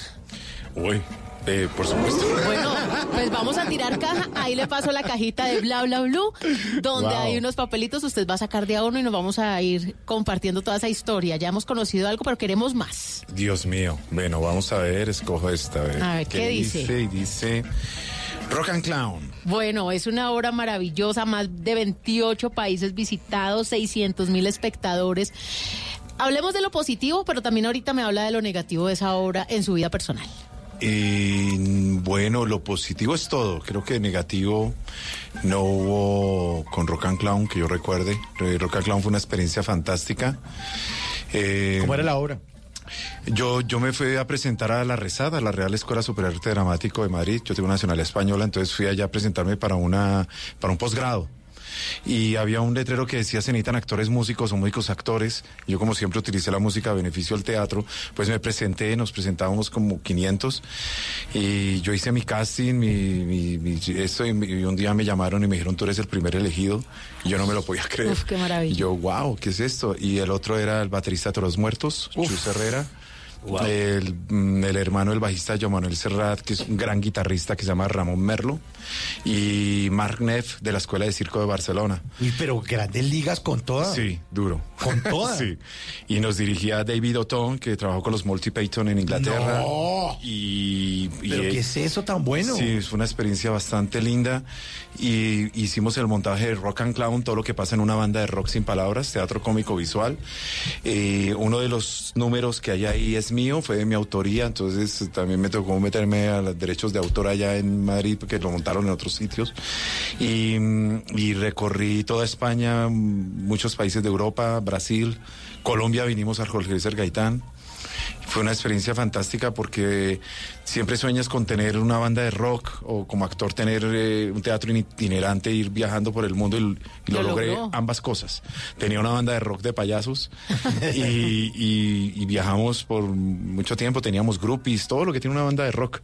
Uy, eh, por supuesto. Bueno, pues vamos a tirar caja. Ahí le paso la cajita de Bla Bla Blue, donde Wow. hay unos papelitos. Usted va a sacar de a uno y nos vamos a ir compartiendo toda esa historia. Ya hemos conocido algo, pero queremos más. Dios mío. Bueno, vamos a ver, escojo esta. A ver, ¿qué dice? Y dice Rock and Clown. Bueno, es una obra maravillosa, más de 28 países visitados, 600 mil espectadores. Hablemos de lo positivo, pero también ahorita me habla de lo negativo de esa obra en su vida personal. Y bueno, lo positivo es todo. Creo que negativo no hubo con Rock and Clown, que yo recuerde. Eh, Rock and Clown fue una experiencia fantástica. Eh, ¿Cómo era la obra? Yo, yo me fui a presentar a la Rezada, a la Real Escuela Superior de Arte Dramático de Madrid. Yo tengo nacionalidad española, entonces fui allá a presentarme para una, para un posgrado. Y había un letrero que decía se necesitan actores músicos o músicos actores. Yo como siempre utilicé la música a beneficio del teatro, pues me presenté, nos presentábamos como 500 y yo hice mi casting, mi, mi- mi- esto y, un día me llamaron y me dijeron tú eres el primer elegido y yo no me lo podía creer. Uf, qué maravilla. Y yo, wow, ¿qué es esto? Y el otro era el baterista de Toros Muertos, Chus Herrera. El, mm, el hermano del bajista Joan Manuel Serrat, que es un gran guitarrista que se llama Ramón Merlo, y Mark Neff de la Escuela de Circo de Barcelona. Uy, pero grandes ligas con todas. Sí, duro. ¿Con todas? sí. Y nos dirigía David O'Ton, que trabajó con los Multi Payton en Inglaterra. No. Y, y ¿Pero él- qué es eso tan bueno? Sí, fue una experiencia bastante linda. Y hicimos el montaje de Rock and Clown, todo lo que pasa en una banda de rock sin palabras, teatro cómico visual. Eh, uno de los números que hay ahí es mío, fue de mi autoría, entonces eh, también me tocó meterme a los derechos de autor allá en Madrid, porque lo montaron en otros sitios. Y, mm, y recorrí toda España, mm, muchos países de Europa, Brasil, Colombia, vinimos al Jorge Luis Gaitán. Fue una experiencia fantástica porque siempre sueñas con tener una banda de rock o como actor tener eh, un teatro itinerante, ir viajando por el mundo y, y lo, Lo logré ambas cosas. Tenía una banda de rock de payasos y, y- y viajamos por mucho tiempo, teníamos groupies, todo lo que tiene una banda de rock.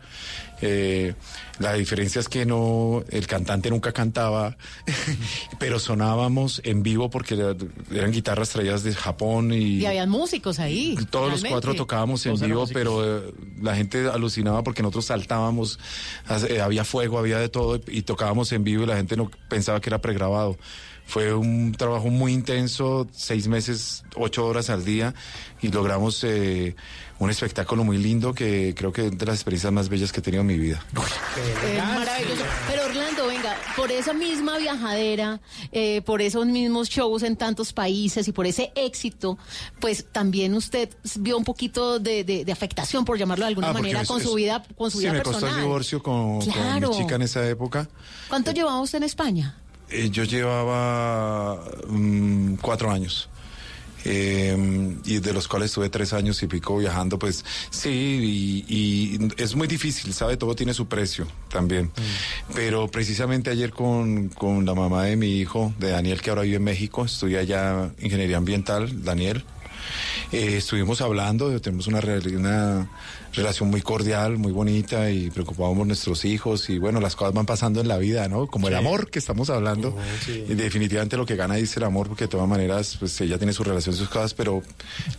Eh, la diferencia es que no, el cantante nunca cantaba, pero sonábamos en vivo porque era- eran guitarras traídas de Japón y, Y habían músicos ahí. todos los cuatro tocábamos en Todos vivo, pero eh, la gente alucinaba porque nosotros saltábamos, eh, había fuego, había de todo y tocábamos en vivo y la gente no pensaba que era pregrabado. Fue un trabajo muy intenso, seis meses, ocho horas al día y logramos eh, un espectáculo muy lindo que creo que es de las experiencias más bellas que he tenido en mi vida. Es maravilloso. Pero Orlando, por esa misma viajadera, eh, por esos mismos shows en tantos países y por ese éxito, pues también usted vio un poquito de, de- de afectación, por llamarlo de alguna Ah, manera, es- con su vida, con su sí, vida me personal. costó el divorcio con, mi chica en esa época. ¿Cuánto llevaba usted en España? Eh, yo llevaba mm, cuatro años. Eh, y de los cuales estuve tres años y pico viajando, pues sí, y, y es muy difícil, ¿sabe? Todo tiene su precio también. Pero precisamente ayer con, con la mamá de mi hijo, de Daniel, que ahora vive en México, estudia allá ingeniería ambiental, Daniel. Eh, estuvimos hablando, tenemos una, una relación muy cordial, muy bonita y preocupamos por nuestros hijos y bueno, las cosas van pasando en la vida, ¿no? Como el amor que estamos hablando. Y definitivamente lo que gana dice el amor porque de todas maneras, pues ella tiene su relación, sus cosas, pero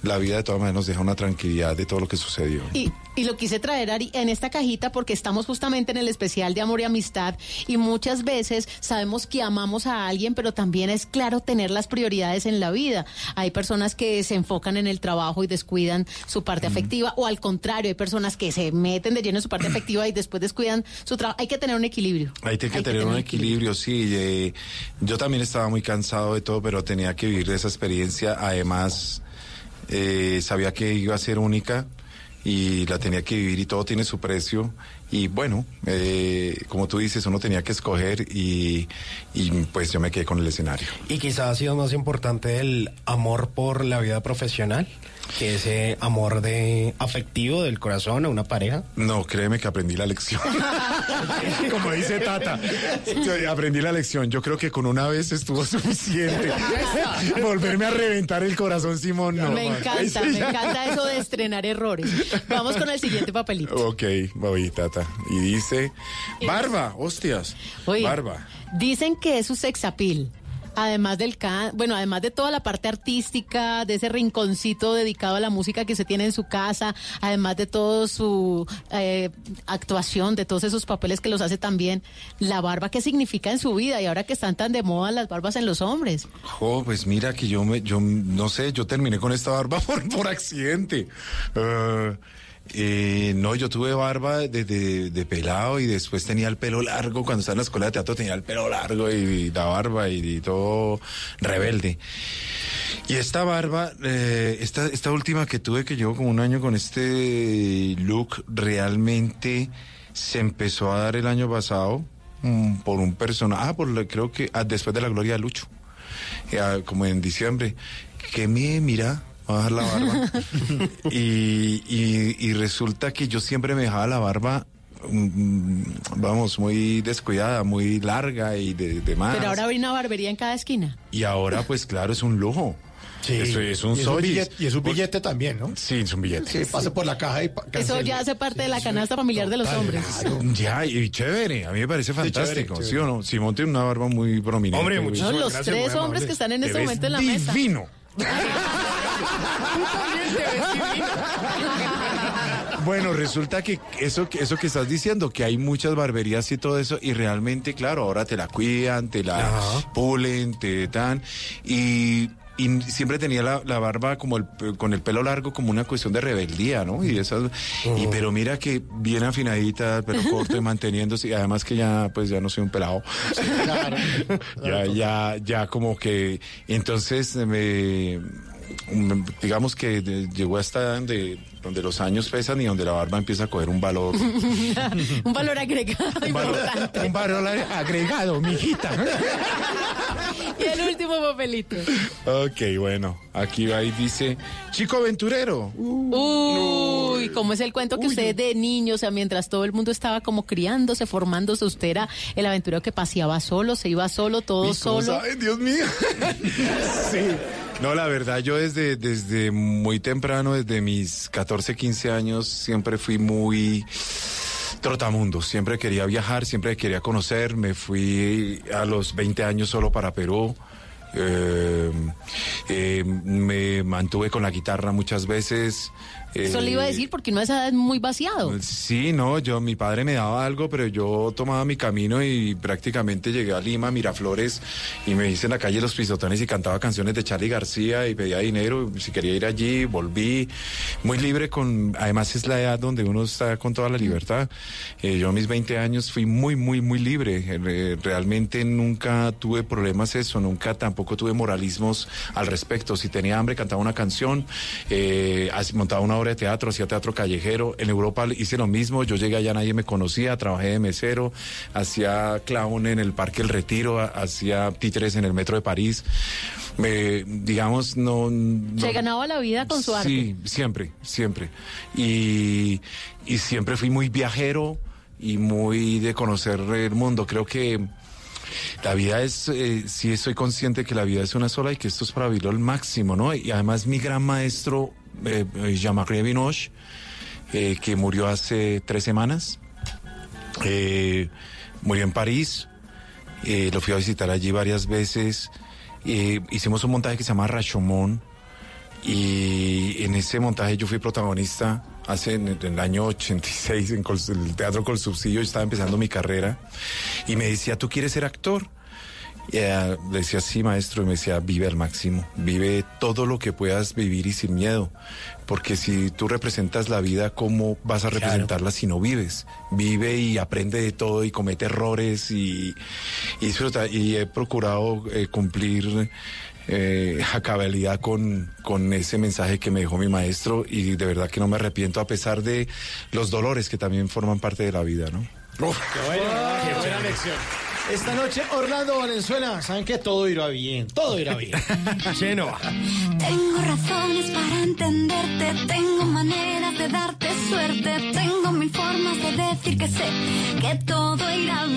la vida de todas maneras nos deja una tranquilidad de todo lo que sucedió. Y, y lo quise traer Ari, en esta cajita porque estamos justamente en el especial de amor y amistad y muchas veces sabemos que amamos a alguien, pero también es claro tener las prioridades en la vida. Hay personas que se enfocan en el trabajo y descuidan su parte afectiva o al contrario, hay personas que se meten de lleno en su parte afectiva y después descuidan su trabajo. Hay que tener un equilibrio. Hay que tener un equilibrio, sí. eh, yo también estaba muy cansado de todo, pero tenía que vivir de esa experiencia. Además, eh, sabía que iba a ser única y la tenía que vivir y todo tiene su precio. Y bueno, eh, como tú dices, uno tenía que escoger y, y pues yo me quedé con el escenario. Y quizás ha sido más importante el amor por la vida profesional que ese amor de afectivo del corazón a una pareja. No, créeme que aprendí la lección. Como dice Tata, aprendí la lección. Yo creo que con una vez estuvo suficiente. Volverme a reventar el corazón, Simón, no. me man. encanta, Sí, me encanta eso de estrenar errores. Vamos con el siguiente papelito. Ok, voy, Tata. Y dice, barba, hostias. Oye, Barba. Dicen que es su sexapil. Además del can, bueno, además de toda la parte artística, de ese rinconcito dedicado a la música que se tiene en su casa, además de todo su eh, actuación, de todos esos papeles que los hace también, la barba, ¿qué significa en su vida? Y ahora que están tan de moda las barbas en los hombres. Jo, pues mira que yo me, yo no sé, yo terminé con esta barba por, por accidente. Ah, eh, no, yo tuve barba de, de- pelado y después tenía el pelo largo. Cuando estaba en la escuela de teatro tenía el pelo largo y, la barba y, y todo rebelde. Y esta barba, eh, esta, última que tuve, que llevo como un año con este look, realmente se empezó a dar el año pasado mm, por un personaje, ah, por creo que ah, después de la gloria de Lucho, eh, ah, como en diciembre, que me mira, a dejar la barba. y, y- y resulta que yo siempre me dejaba la barba. mm, Vamos, muy descuidada, muy larga y de, de más. Pero ahora hay una barbería en cada esquina. Y ahora, pues claro, es un lujo. Sí. Eso es un Y es un sollis. billete- y es un billete también, ¿no? Sí, es un billete. Sí, pase por la caja y Eso ya hace parte de la canasta familiar de los hombres. Ya, y chévere, a mí me parece fantástico, ¿sí, chévere. o no? Simón tiene una barba muy prominente. Hombre, muchísimas No, los gracias, tres hombres que están en Te este momento en la mesa. divino. Bueno, resulta que eso, que- eso que estás diciendo, que hay muchas barberías y todo eso, y realmente, claro, ahora te la cuidan, te la pulen, te dan, y, y siempre tenía la, la barba como el, con el pelo largo como una cuestión de rebeldía, ¿no? Y esas, y pero mira que bien afinadita, pero corto y manteniéndose, y además que ya, pues ya no soy un pelado. ya, ya, ya como que, entonces me, digamos que de- llegó hasta edad donde, donde los años pesan y donde la barba empieza a coger un valor. un valor agregado importante. un valor agregado, mijita. Y el último papelito. ok, bueno, aquí va y dice, chico aventurero. Uy, ¿cómo es el cuento que usted de niño, o sea, mientras todo el mundo estaba como criándose, formándose, usted era el aventurero que paseaba solo, se iba solo, todo ¿Y cómo solo? sabe? Dios mío. sí. No, la verdad, yo desde, desde muy temprano, desde mis 14, 15 años, siempre fui muy trotamundo. Siempre quería viajar, siempre quería conocer. Me fui a los 20 años solo para Perú. Eh, eh, me mantuve con la guitarra muchas veces. Eso le iba a Eh, decir porque no esa edad es muy vaciado. Sí, no, yo, mi padre me daba algo, pero yo tomaba mi camino y prácticamente llegué a Lima, Miraflores, y me hice en la calle Los Pisotones y cantaba canciones de Charlie García y pedía dinero, si quería ir allí, volví, muy libre con, además es la edad donde uno está con toda la libertad. Eh, yo a mis 20 años fui muy, muy, muy libre, Eh, re- realmente nunca tuve problemas eso, nunca tampoco tuve moralismos al respecto. Si tenía hambre, cantaba una canción, eh, montaba una obra de teatro, hacía teatro callejero. En Europa hice lo mismo, yo llegué allá, nadie me conocía, trabajé de mesero, hacía clown en el Parque El Retiro, ha- hacía títeres en el Metro de París. Me, digamos, no... no- Se ganaba la vida con su arte. Sí, siempre, siempre. Y, y siempre fui muy viajero y muy de conocer el mundo. Creo que la vida es, eh, sí estoy consciente que la vida es una sola y que esto es para vivirlo al máximo, ¿no? Y además mi gran maestro, eh, eh, Jean-Marie Binoche, eh, que murió hace tres semanas, eh, murió en París, eh, lo fui a visitar allí varias veces, eh, hicimos un montaje que se llama Rashomon, y en ese montaje yo fui protagonista hace en en el año 86 en Col- el Teatro Col Subsidio, yo estaba empezando mi carrera. Y me decía, ¿tú quieres ser actor? Y, eh, le decía, sí, maestro, y me decía, vive al máximo, vive todo lo que puedas vivir y sin miedo, porque si tú representas la vida, ¿cómo vas a representarla si no vives? Vive y aprende de todo y comete errores y, y disfruta. Y he procurado eh, cumplir eh, a cabalidad con, con ese mensaje que me dejó mi maestro y de verdad que no me arrepiento a pesar de los dolores que también forman parte de la vida, ¿no? Qué buena, qué buena lección. Esta noche, Orlando Valenzuela, saben que todo irá bien, todo irá bien. Chenoa. Tengo razones para entenderte, tengo maneras de darte suerte, tengo mil formas de decir que sé que todo irá bien.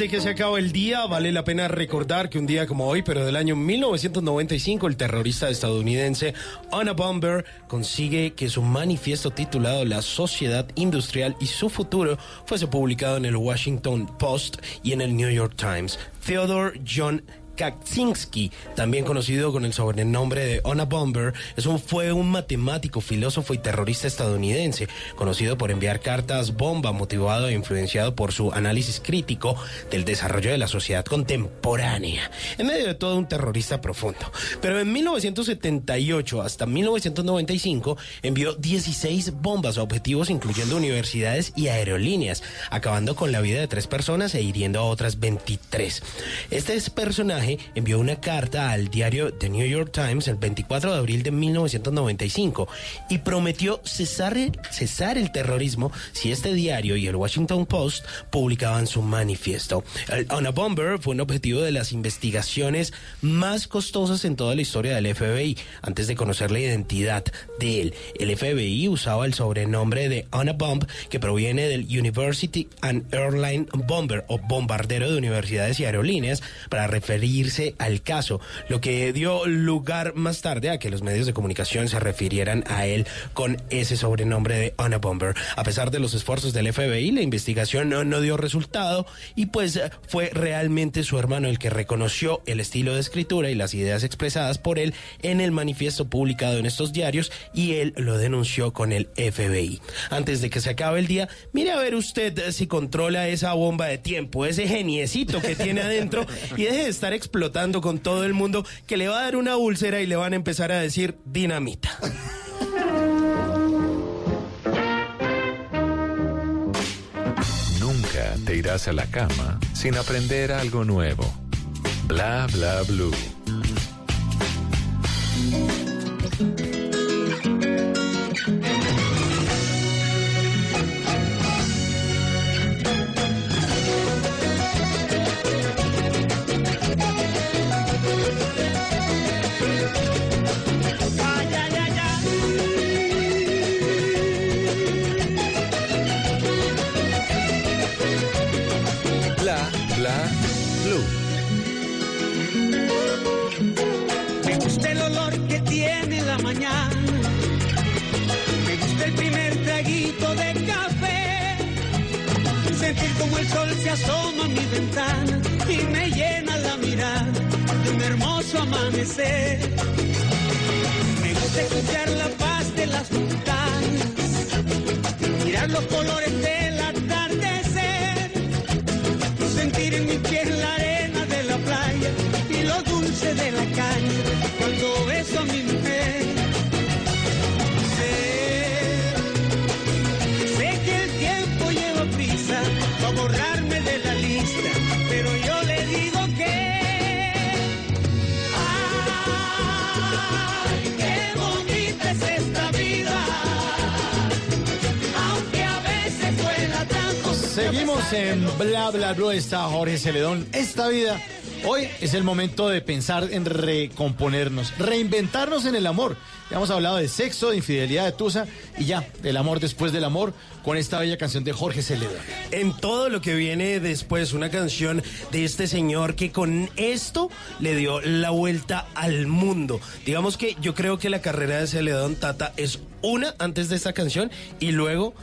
De que se acabe el día, vale la pena recordar que un día como hoy, pero del año 1995, el terrorista estadounidense Anna Bomber consigue que su manifiesto titulado La sociedad industrial y su futuro fuese publicado en el Washington Post y en el New York Times. Theodore John Kaczynski, también conocido con el sobrenombre de Ona Bomber, es un, fue un matemático, filósofo y terrorista estadounidense, conocido por enviar cartas bomba, motivado e influenciado por su análisis crítico del desarrollo de la sociedad contemporánea, en medio de todo un terrorista profundo. Pero en 1978 hasta 1995 envió 16 bombas a objetivos incluyendo universidades y aerolíneas, acabando con la vida de tres personas e hiriendo a otras 23. Este es personaje envió una carta al diario The New York Times el 24 de abril de 1995 y prometió cesar el, terrorismo si este diario y el Washington Post publicaban su manifiesto. El Ona Bomber fue un objetivo de las investigaciones más costosas en toda la historia del FBI. Antes de conocer la identidad de él, el FBI usaba el sobrenombre de Ona Bomb que proviene del University and Airline Bomber o bombardero de universidades y aerolíneas para referirse al caso, lo que dio lugar más tarde a que los medios de comunicación se refirieran a él con ese sobrenombre de Ona Bomber. A pesar de los esfuerzos del FBI, la investigación no, no dio resultado y pues fue realmente su hermano el que reconoció el estilo de escritura y las ideas expresadas por él en el manifiesto publicado en estos diarios y él lo denunció con el FBI. Antes de que se acabe el día, mire a ver usted si controla esa bomba de tiempo, ese geniecito que tiene adentro y deje de estar explotando con todo el mundo que le va a dar una úlcera y le van a empezar a decir dinamita. Nunca te irás a la cama sin aprender algo nuevo. Bla bla blue. Bla Bla Blue, está Jorge Celedón. Esta vida, hoy es el momento de pensar en recomponernos, reinventarnos en el amor. Ya hemos hablado de sexo, de infidelidad, de tusa y ya, del amor después del amor, con esta bella canción de Jorge Celedón. En todo lo que viene después, una canción de este señor que con esto le dio la vuelta al mundo. Digamos que yo creo que la carrera de Celedón Tata es una antes de esta canción y luego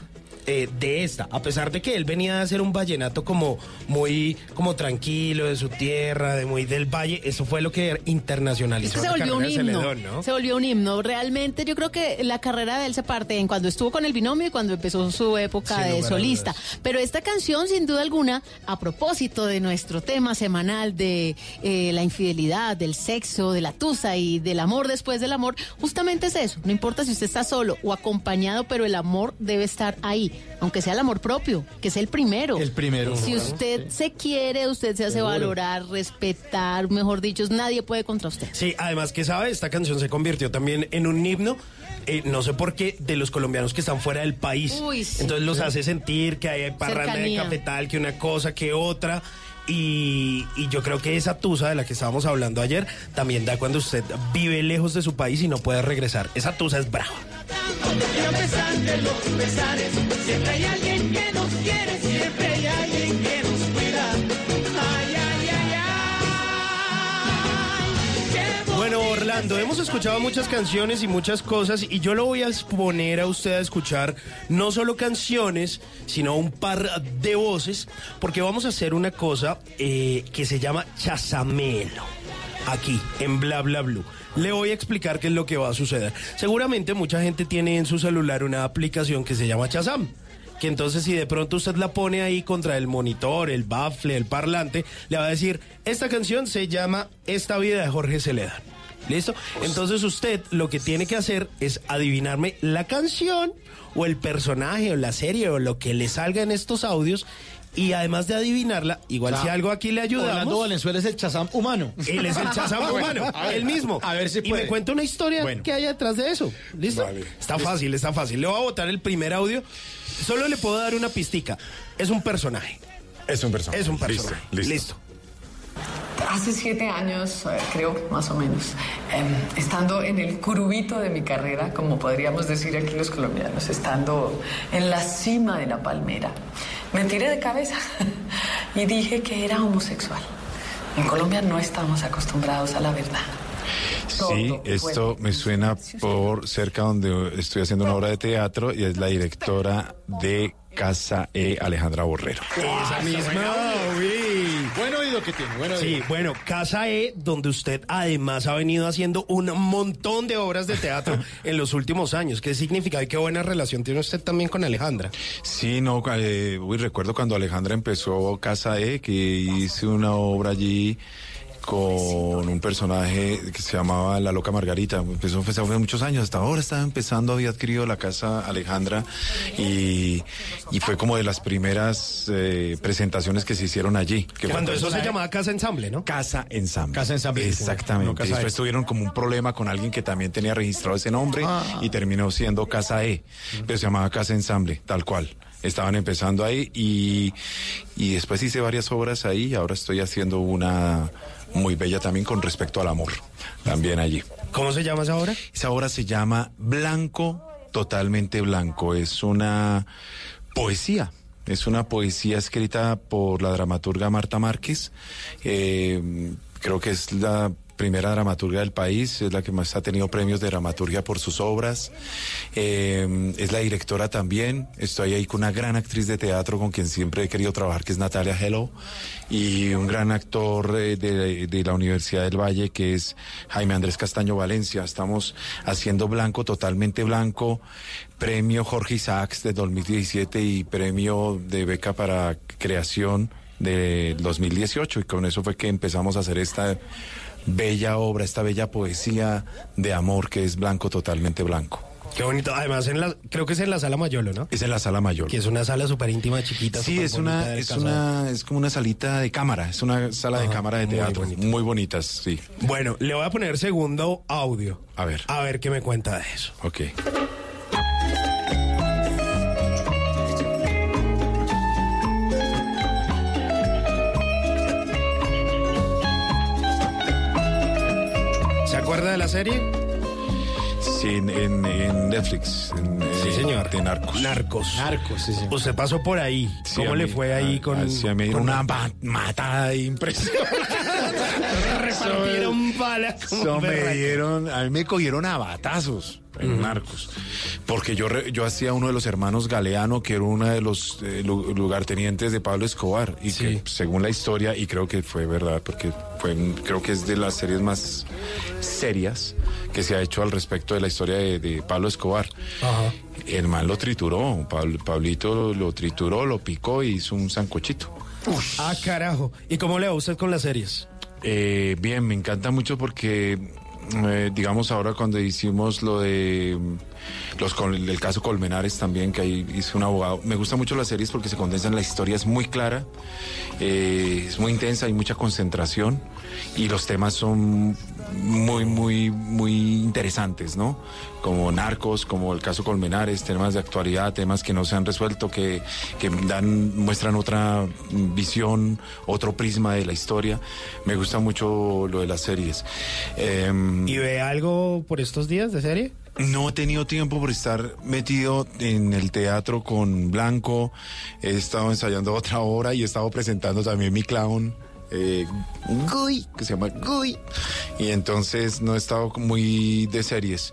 eh, de esta, a pesar de que él venía a hacer un vallenato como muy como tranquilo de su tierra, de muy del valle, eso fue lo que Es internacionalizó que se volvió un himno. Celedón, ¿no? Se volvió un himno. Realmente yo creo que la carrera de él se parte en cuando estuvo con el binomio y cuando empezó su época Sin de solista. Pero esta canción, sin duda alguna, a propósito de nuestro tema semanal de eh, la infidelidad, del sexo, de la tusa y del amor después del amor, justamente es eso. No importa si usted está solo o acompañado, pero el amor debe estar ahí, aunque sea el amor propio, que es el primero. El primero. Si usted se quiere, usted se hace Seguro. valorar, respetar, mejor dicho, nadie puede contra usted. Sí, además que sabe, esta canción se convirtió también en un himno. eh, no sé por qué, de los colombianos que están fuera del país. Uy, sí. Entonces los hace sentir que hay parranda Cercanía. de cafetal, que una cosa, que otra. Y, yo creo que esa tusa de la que estábamos hablando ayer también da cuando usted vive lejos de su país y no puede regresar. Esa tusa es brava. Siempre hay alguien que nos quiere, Bueno, Orlando, hemos escuchado muchas canciones y muchas cosas y yo lo voy a exponer a usted a escuchar no solo canciones, sino un par de voces, porque vamos a hacer una cosa eh, que se llama chazamelo. Aquí, en Bla Bla Blue. Le voy a explicar qué es lo que va a suceder. Seguramente mucha gente tiene en su celular una aplicación que se llama Chazam que entonces si de pronto usted la pone ahí contra el monitor, el baffle, el parlante, le va a decir, esta canción se llama Esta vida de Jorge Celedán. ¿Listo? Entonces usted lo que tiene que hacer es adivinarme la canción o el personaje o la serie o lo que le salga en estos audios y además de adivinarla, igual O sea, si algo aquí le ayudamos. Orlando Valenzuela es el chazam humano. Él es el chazam humano, ver, él mismo. A ver si y puede. me cuenta una historia Bueno. que hay detrás de eso. ¿Listo? Vale. Está fácil, está fácil. Le voy a botar el primer audio. Solo le puedo dar una pistica. Es un personaje. Es un personaje. Es un personaje. Listo, listo. Listo. Hace siete años, eh, creo, más o menos, em, estando en el curubito de mi carrera, como podríamos decir aquí los colombianos, estando en la cima de la palmera, me tiré de cabeza y dije que era homosexual. En Colombia no estamos acostumbrados a la verdad. Sí, esto me suena por cerca donde estoy haciendo una obra de teatro y es la directora de Casa E, Alejandra Borrero. Esa misma, que tiene. Sí, bueno, Casa E, donde usted además ha venido haciendo un montón de obras de teatro en los últimos años. ¿Qué significa y qué buena relación tiene usted también con Alejandra? Sí, no, eh, uy, recuerdo cuando Alejandra empezó Casa E, que hice una obra allí con un personaje que se llamaba La Loca Margarita. Empezó hace muchos años, hasta ahora estaba empezando, había adquirido la casa Alejandra y, y fue como de las primeras eh, presentaciones que se hicieron allí. Que Cuando fue- eso se llamaba Casa Ensamble, ¿no? Casa Ensamble. Casa Ensamble. Exactamente. No, Casa y después E. tuvieron como un problema con alguien que también tenía registrado ese nombre Ah. y terminó siendo Casa E, pero se llamaba Casa Ensamble, tal cual. Estaban empezando ahí y, y después hice varias obras ahí y ahora estoy haciendo una muy bella también con respecto al amor, también allí. ¿Cómo se llama esa obra? Esa obra se llama Blanco, totalmente blanco. Es una poesía. Es una poesía escrita por la dramaturga Marta Márquez. Eh, creo que es la primera dramaturga del país, es la que más ha tenido premios de dramaturgia por sus obras. Eh, es la directora también. Estoy ahí con una gran actriz de teatro con quien siempre he querido trabajar, que es Natalia Hello, y un gran actor eh, de, la Universidad del Valle, que es Jaime Andrés Castaño Valencia. Estamos haciendo Blanco, totalmente blanco, premio Jorge Isaacs de 2017 y premio de beca para creación de 2018. Y con eso fue que empezamos a hacer esta bella obra, esta bella poesía de amor que es blanco, totalmente blanco. Qué bonito. Además, en la, creo que es en la sala Mayolo, ¿no? Es en la sala mayor. Que es una sala súper íntima, chiquita. Sí, súper es una, es casado. una, es como una salita de cámara, es una sala de cámara de muy teatro, muy bonitas, sí. Bueno, le voy a poner segundo audio. A ver. A ver qué me cuenta de eso. Ok. Serie? Sí, en, en- en Netflix. en, Sí, señor. De Narcos. Narcos. Narcos, sí, sí. Usted pasó por ahí. Sí, ¿Cómo le mí- fue ahí a- con, a- mí una ma- matada impresionante. repartieron balas como me dieron, a mí me cogieron a batazos en Narcos. Porque yo, re- yo hacía uno de los hermanos Galeano, que era uno de los eh, lu- lugartenientes de Pablo Escobar. Y que según la historia, y creo que fue verdad, porque fue, creo que es de las series más serias que se ha hecho al respecto de la historia de, de Pablo Escobar. Ajá. El man lo trituró, Pablo- Pablito lo trituró, lo picó y hizo un sancochito. Ah, carajo. ¿Y cómo le va usted con las series? Eh, bien, me encanta mucho porque, eh, digamos, ahora cuando hicimos lo de mm, los el caso Colmenares también, que ahí hice un abogado, me gustan mucho las series porque se condensan, la historia es muy clara, eh, es muy intensa, hay mucha concentración y los temas son muy, muy, muy interesantes, ¿no? Como narcos, como el caso Colmenares, temas de actualidad, temas que no se han resuelto, que, que dan, muestran otra visión, otro prisma de la historia. Me gusta mucho lo de las series. Em, ¿Y ve algo por estos días de serie? no he tenido tiempo por estar metido en el teatro con Blanco. He estado ensayando otra obra y he estado presentando también mi clown. Eh, Guy, que se llama Guy. Y entonces no he estado muy de series.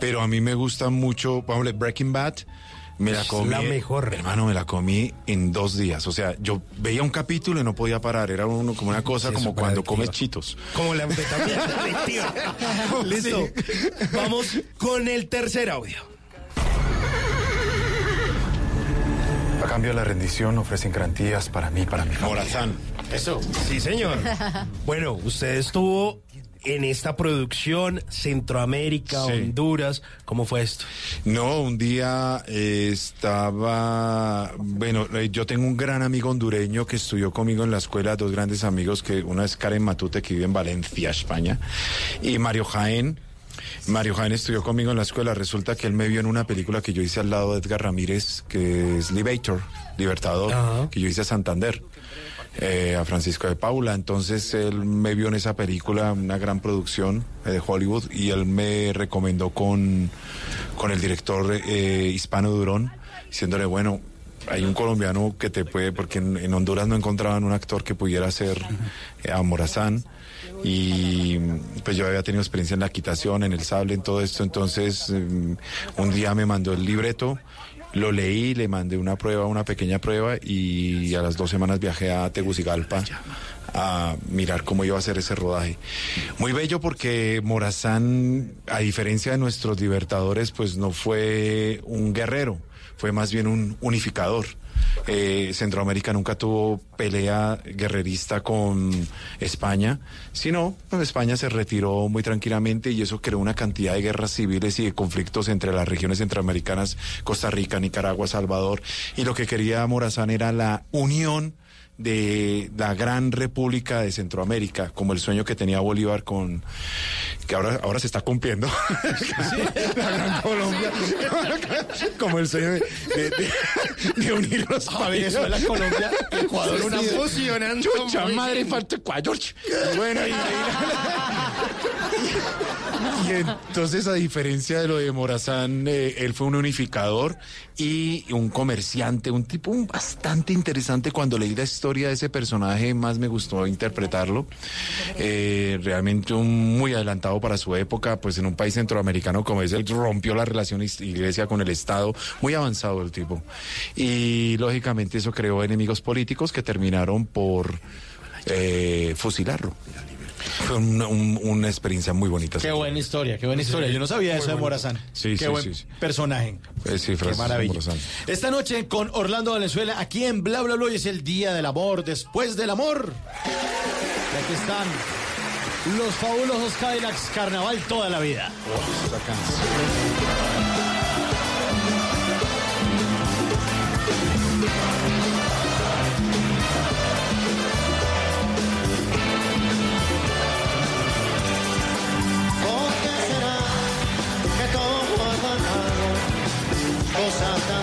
Pero a mí me gusta mucho, por ejemplo, Breaking Bad. Me la comí. la mejor. Hermano, me la comí en dos días. O sea, yo veía un capítulo y no podía parar. Era uno como una cosa Sí, como cuando adictiva. comes chitos. Como la. Listo. Vamos con el tercer audio. A cambio de la rendición ofrecen garantías para mí, para mi familia. Morazán. Eso. Sí, señor. Bueno, usted estuvo en esta producción, Centroamérica, Sí. Honduras. ¿Cómo fue esto? No, un día eh, estaba, bueno, eh, yo tengo un gran amigo hondureño que estudió conmigo en la escuela, dos grandes amigos, que una es Karen Matute, que vive en Valencia, España, y Mario Jaén. Mario Jaén estudió conmigo en la escuela. Resulta que él me vio en una película que yo hice al lado de Edgar Ramírez, que es Libator, Libertador, que yo hice a Santander. eh, a Francisco de Paula. Entonces él me vio en esa película, una gran producción eh, de Hollywood, y él me recomendó con, con el director eh, Hispano Durón, diciéndole, bueno, hay un colombiano que te puede, porque en, en Honduras no encontraban un actor que pudiera ser eh, a Morazán. Y pues yo había tenido experiencia en la quitación, en el sable, en todo esto. Entonces, mm, un día me mandó el libreto, lo leí, le mandé una prueba, una pequeña prueba, y a las dos semanas viajé a Tegucigalpa a mirar cómo iba a ser ese rodaje. Muy bello porque Morazán, a diferencia de nuestros libertadores, pues no fue un guerrero, fue más bien un unificador. Eh, Centroamérica nunca tuvo pelea guerrerista con España, sino pues, España se retiró muy tranquilamente y eso creó una cantidad de guerras civiles y de conflictos entre las regiones centroamericanas, Costa Rica, Nicaragua, Salvador. Y lo que quería Morazán era la unión de la gran república de Centroamérica, como el sueño que tenía Bolívar con que ahora, ahora se está cumpliendo. la gran Colombia. como el sueño de, de- de- unir los A Venezuela, Colombia, Ecuador, una fusionando. Chucha madre, falta Ecuador. Bueno, y, y entonces, a diferencia de lo de Morazán, eh, él fue un unificador y un comerciante, un tipo un- bastante interesante. Cuando leí la historia de ese personaje, más me gustó interpretarlo. Eh, realmente un muy adelantado para su época, pues en un país centroamericano como es, él rompió la relación iglesia con el Estado, muy avanzado el tipo. Y lógicamente eso creó enemigos políticos que terminaron por eh, fusilarlo. Fue una, un- una experiencia muy bonita. Qué buena historia, qué buena historia. Yo no sabía Muy eso de. Morazán. Sí, qué sí, buen sí, sí. personaje. Eh, sí, Qué maravilla. Morazán. Esta noche con Orlando Valenzuela, aquí en Bla Bla Bla, y es el día del amor, después del amor. Y aquí están los fabulosos Cadillacs Carnaval toda la vida. ¿Por Cosas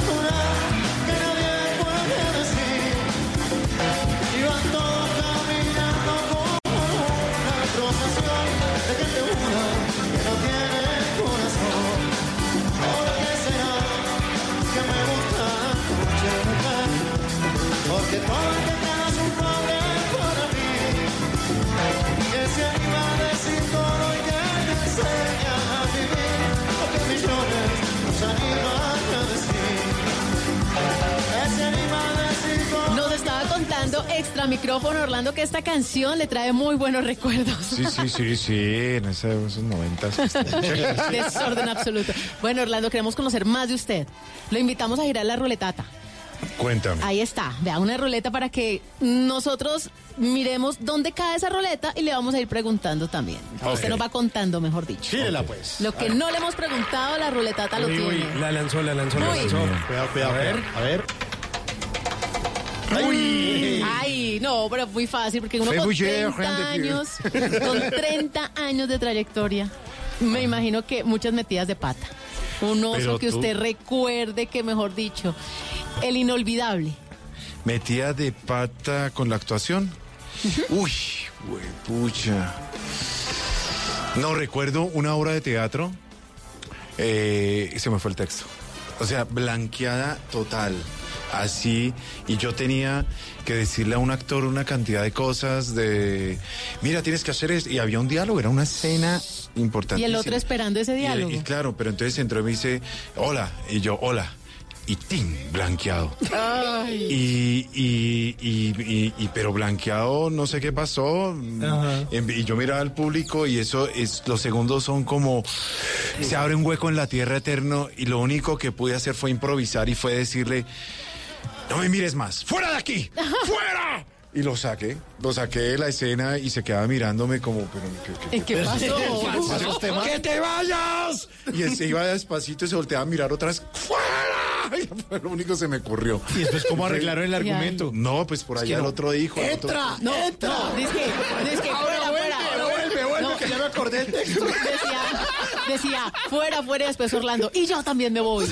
Orlando que esta canción le trae muy buenos recuerdos. Sí, sí, sí, sí, en ese- esos noventas. Desorden absoluto. Bueno, Orlando, queremos conocer más de usted. Lo invitamos a girar la ruletata. Cuéntame. Ahí está, vea una ruleta para que nosotros miremos dónde cae esa ruleta y le vamos a ir preguntando también. Usted nos va contando, mejor dicho. Gírela, pues. Lo que no le hemos preguntado, la ruletata lo Uy, uy, tiene. la lanzó, la lanzó, la lanzó. Cuidado, cuidado, A ver, a ver. Ay, no, pero muy fácil porque uno con muy 30 grande, años, con 30 años de trayectoria, me imagino que muchas metidas de pata. Un oso Pero que tú- usted recuerde que, mejor dicho, el inolvidable. Metía de pata con la actuación. Uy, güey, pucha. No, recuerdo una obra de teatro. eh, se me fue el texto. O sea, blanqueada total. Así, y yo tenía que decirle a un actor una cantidad de cosas de, mira, tienes que hacer esto. Y había un diálogo, era una escena importante. Y el otro esperando ese diálogo. Y, claro, pero entonces entró y me dice, hola, y yo, hola. Y ¡tim! blanqueado. Y, y, y, y- y- pero blanqueado, no sé qué pasó. Y yo miraba al público y eso es, los segundos son como, se abre un hueco en la tierra eterno y lo único que pude hacer fue improvisar y fue decirle, no me mires más, fuera de aquí, fuera. Y lo saqué, lo saqué de la escena y se quedaba mirándome como, pero ¿qué, qué- ¿Qué pasó? ¡Que te vayas! Y él se iba despacito y se volteaba a mirar otra vez. ¡Fuera! Y fue lo único que se me ocurrió. ¿Y después cómo arreglaron el argumento? No, pues por allá que el no. otro dijo. el otro- ¡Entra! No, no, dice que, dice que fuera, fuera. vuelve, vuelve, No. que ya me acordé del texto. Decía, decía, fuera, fuera, y después Orlando, y yo también me voy. Y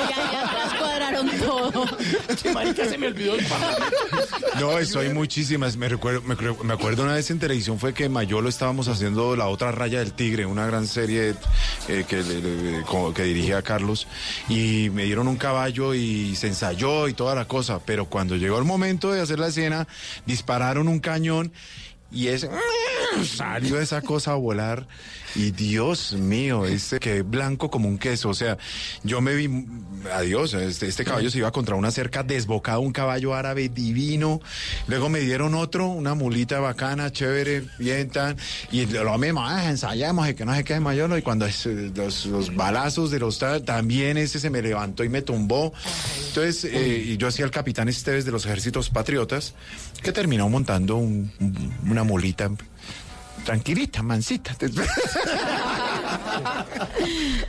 ahí atrás cuadraron todo. Che, marica, se me olvidó el No, eso hay muchísimas. Me, recuerdo, me, me acuerdo una vez en televisión fue que en Mayolo estábamos haciendo La Otra Raya del Tigre, una gran serie eh, que, le- le- como que dirigía Carlos. Y me dieron un caballo y se ensayó y toda la cosa. Pero cuando llegó el momento de hacer la escena, dispararon un cañón y ese salió esa cosa a volar y Dios mío, este que blanco como un queso. O sea, yo me vi, adiós, este, este caballo se iba contra una cerca desbocado, un caballo árabe divino. Luego me dieron otro, una mulita bacana, chévere, bien tan. Y lo mismo, ah, ensayamos y que no se quede mayor. Y cuando eh, los, balazos de los ta- también ese se me levantó y me tumbó. Entonces, eh, y yo hacía el capitán Esteves de los ejércitos patriotas, que terminó montando un- un- una mulita tranquilita, mansita.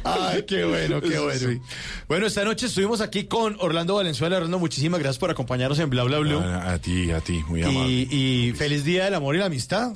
Ay, qué bueno, qué bueno. Bueno, esta noche estuvimos aquí con Orlando Valenzuela. Orlando, muchísimas gracias por acompañarnos en Bla Bla Blue. A, a ti, a ti, muy amable. Y, y feliz día del amor y la amistad.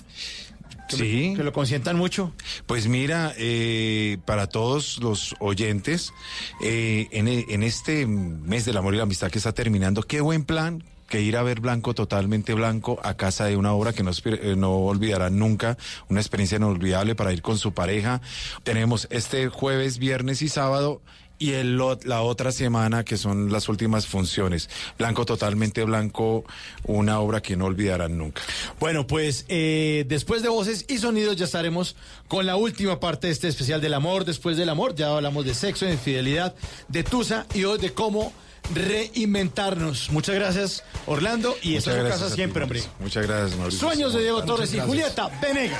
Que Sí. lo- que lo consientan mucho. Pues mira, eh, para todos los oyentes, eh, en, en este mes del amor y la amistad que está terminando, qué buen plan que ir a ver Blanco totalmente blanco a casa de una obra que no, eh, no olvidarán nunca, una experiencia inolvidable para ir con su pareja. Tenemos este jueves, viernes y sábado y el, la otra semana que son las últimas funciones. Blanco totalmente blanco, una obra que no olvidarán nunca. Bueno, pues eh, después de voces y sonidos ya estaremos con la última parte de este especial del amor. Después del amor ya hablamos de sexo, de infidelidad, de Tusa y hoy de cómo reinventarnos. Muchas gracias, Orlando. Y esta es su casa ti, siempre, hombre. Muchas gracias, Mauricio. Sueños de Diego Torres y. Julieta Venegas.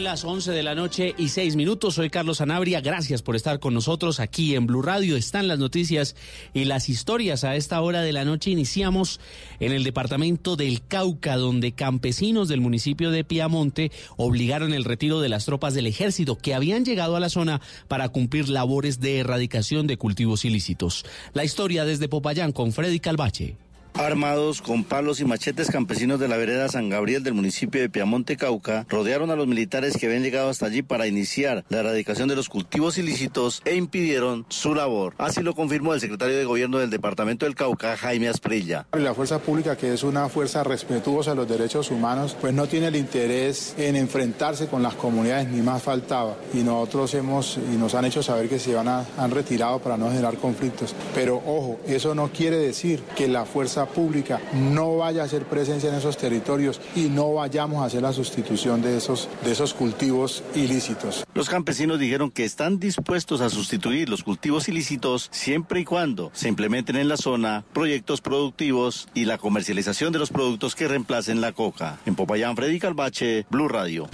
Las 11 de la noche y 6 minutos. Soy Carlos Sanabria. Gracias por estar con nosotros aquí en Blue Radio. Están las noticias y las historias. A esta hora de la noche iniciamos en el departamento del Cauca, donde campesinos del municipio de Piamonte obligaron el retiro de las tropas del ejército que habían llegado a la zona para cumplir labores de erradicación de cultivos ilícitos. La historia desde Popayán con Freddy Calvache. Armados con palos y machetes, campesinos de la vereda San Gabriel del municipio de Piamonte, Cauca, rodearon a los militares que habían llegado hasta allí para iniciar la erradicación de los cultivos ilícitos e impidieron su labor. Así lo confirmó el secretario de Gobierno del Departamento del Cauca, Jaime Asprilla. La fuerza pública, que es una fuerza respetuosa a los derechos humanos, pues no tiene el interés en enfrentarse con las comunidades, ni más faltaba. Y nosotros hemos, y nos han hecho saber que se van a, han retirado para no generar conflictos. Pero ojo, eso no quiere decir que la fuerza pública no vaya a hacer presencia en esos territorios y no vayamos a hacer la sustitución de esos, de esos cultivos ilícitos. Los campesinos dijeron que están dispuestos a sustituir los cultivos ilícitos siempre y cuando se implementen en la zona proyectos productivos y la comercialización de los productos que reemplacen la coca. En Popayán, Freddy Calvache, Blue Radio.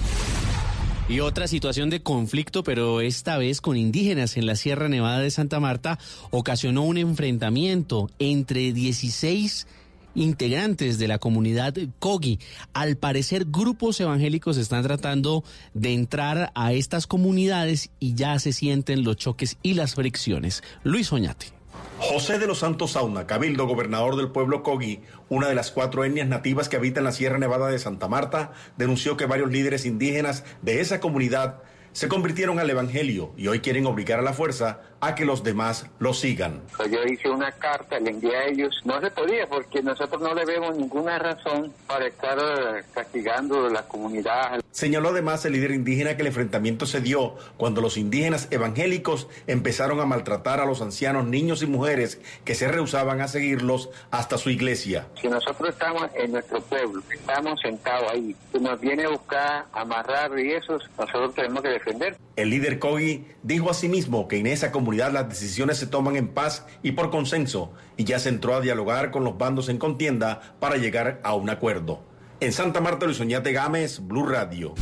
Y otra situación de conflicto, pero esta vez con indígenas en la Sierra Nevada de Santa Marta, ocasionó un enfrentamiento entre 16 integrantes de la comunidad Kogi. Al parecer, grupos evangélicos están tratando de entrar a estas comunidades y ya se sienten los choques y las fricciones. Luis Oñate. José de los Santos Sauna, cabildo gobernador del pueblo Kogi, una de las cuatro etnias nativas que habitan la Sierra Nevada de Santa Marta, denunció que varios líderes indígenas de esa comunidad se convirtieron al Evangelio y hoy quieren obligar a la fuerza a que los demás lo sigan. Pues yo hice una carta, le envié a ellos. No se podía porque nosotros no le vemos ninguna razón para estar eh, castigando a la comunidad. Señaló además el líder indígena que el enfrentamiento se dio cuando los indígenas evangélicos empezaron a maltratar a los ancianos, niños y mujeres que se rehusaban a seguirlos hasta su iglesia. Si nosotros estamos en nuestro pueblo, estamos sentados ahí, si nos viene a buscar, amarrar y eso, nosotros tenemos que defender. El líder Kogi dijo asimismo que en esa comunidad las decisiones se toman en paz y por consenso y ya se entró a dialogar con los bandos en contienda para llegar a un acuerdo. En Santa Marta, Luis Oñate Gámez, Blue Radio.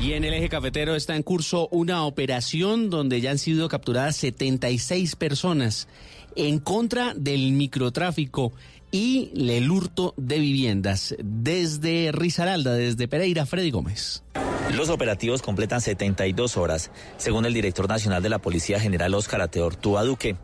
Y en el eje cafetero está en curso una operación donde ya han sido capturadas 76 personas en contra del microtráfico y el hurto de viviendas. Desde Risaralda, desde Pereira, Freddy Gómez. Los operativos completan 72 horas, según el director nacional de la Policía General Óscar Ateortúa Duque.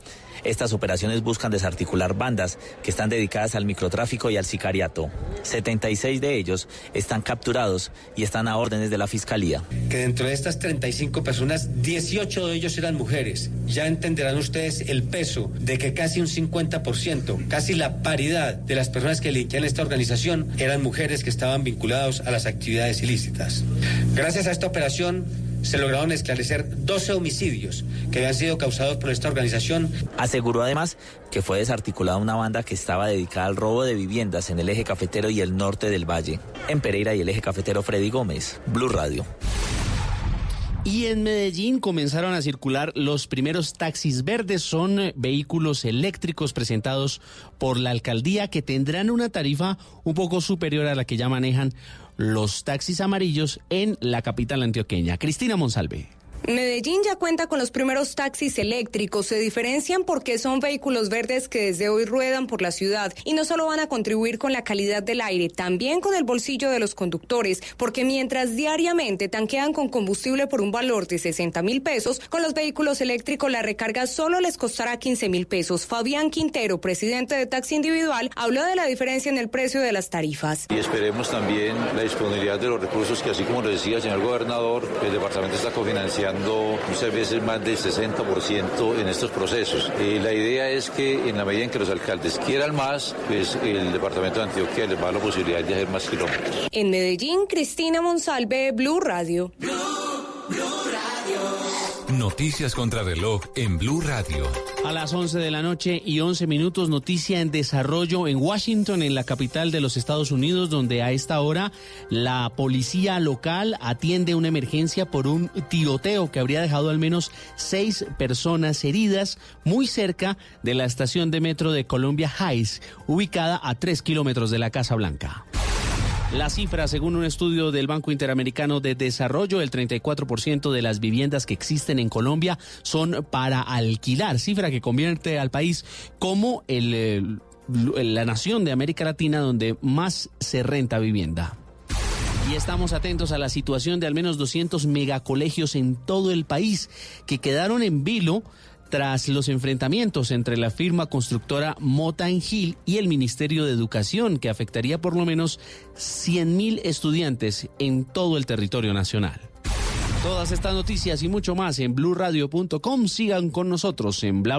Estas operaciones buscan desarticular bandas que están dedicadas al microtráfico y al sicariato. 76 de ellos están capturados y están a órdenes de la Fiscalía. Que dentro de estas 35 personas, 18 de ellos eran mujeres. Ya entenderán ustedes el peso de que casi un 50%, casi la paridad de las personas que delinquían esta organización eran mujeres que estaban vinculados a las actividades ilícitas. Gracias a esta operación, se lograron esclarecer 12 homicidios que habían sido causados por esta organización. Aseguró además que fue desarticulada una banda que estaba dedicada al robo de viviendas en el eje cafetero y el norte del valle. En Pereira y el eje cafetero Freddy Gómez, Blue Radio. Y en Medellín comenzaron a circular los primeros taxis verdes. Son eh, vehículos eléctricos presentados por la alcaldía que tendrán una tarifa un poco superior a la que ya manejan los taxis amarillos en la capital antioqueña. Cristina Monsalve. Medellín ya cuenta con los primeros taxis eléctricos. Se diferencian porque son vehículos verdes que desde hoy ruedan por la ciudad y no solo van a contribuir con la calidad del aire, también con el bolsillo de los conductores, porque mientras diariamente tanquean con combustible por un valor de 60 mil pesos, con los vehículos eléctricos la recarga solo les costará 15 mil pesos. Fabián Quintero, presidente de Taxi Individual, habló de la diferencia en el precio de las tarifas. Y esperemos también la disponibilidad de los recursos que, así como lo decía el señor gobernador, el departamento está cofinanciando muchas veces más del 60% en estos procesos. Eh, la idea es que en la medida en que los alcaldes quieran más, pues el departamento de Antioquia les va a la posibilidad de hacer más kilómetros. En Medellín, Cristina Monsalve, Blue Radio. Noticias contra reloj en Blue Radio. A las 11 de la noche y 11 minutos, noticia en desarrollo en Washington, en la capital de los Estados Unidos, donde a esta hora la policía local atiende una emergencia por un tiroteo que habría dejado al menos seis personas heridas muy cerca de la estación de metro de Columbia Heights, ubicada a tres kilómetros de la Casa Blanca. La cifra, según un estudio del Banco Interamericano de Desarrollo, el 34% de las viviendas que existen en Colombia son para alquilar, cifra que convierte al país como el, la nación de América Latina donde más se renta vivienda. Y estamos atentos a la situación de al menos 200 megacolegios en todo el país que quedaron en vilo tras los enfrentamientos entre la firma constructora Mota Hill y el Ministerio de Educación, que afectaría por lo menos 100.000 estudiantes en todo el territorio nacional. Todas estas noticias y mucho más en blurradio.com. Sigan con nosotros en bla.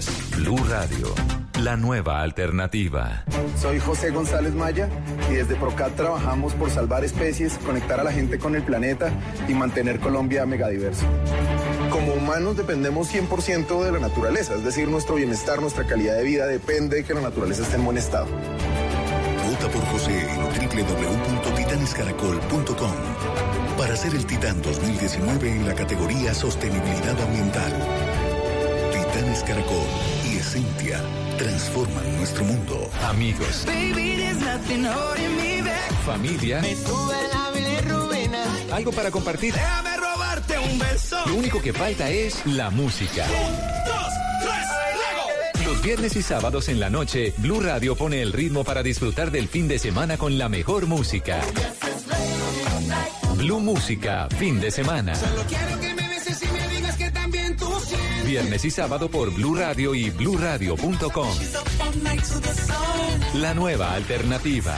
Blue Radio, la nueva alternativa. Soy José González Maya y desde Procat trabajamos por salvar especies, conectar a la gente con el planeta y mantener Colombia megadiverso. Como humanos dependemos 100% de la naturaleza, es decir, nuestro bienestar, nuestra calidad de vida depende de que la naturaleza esté en buen estado. Vota por José en www.titanescaracol.com para ser el Titán 2019 en la categoría Sostenibilidad Ambiental. Caracol y Esencia transforman nuestro mundo. Amigos, Baby, me back. familia, Me sube la algo para compartir. Déjame robarte un beso. Lo único que falta es la música. Los viernes y sábados en la noche, Blue Radio pone el ritmo para disfrutar del fin de semana con la mejor música. Blue Música, fin de semana. Solo quiero que Viernes y sábado por Blue Radio y bluradio.com. La nueva alternativa.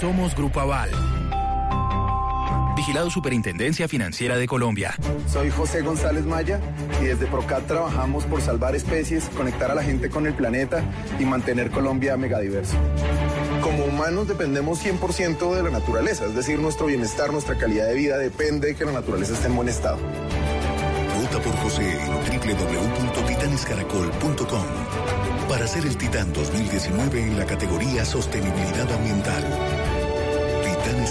Somos Grupo Aval. Vigilado Superintendencia Financiera de Colombia. Soy José González Maya y desde Procat trabajamos por salvar especies, conectar a la gente con el planeta y mantener Colombia megadiverso. Como humanos dependemos 100% de la naturaleza, es decir, nuestro bienestar, nuestra calidad de vida depende de que la naturaleza esté en buen estado. Vota por José en www.titanescaracol.com para ser el Titán 2019 en la categoría Sostenibilidad Ambiental.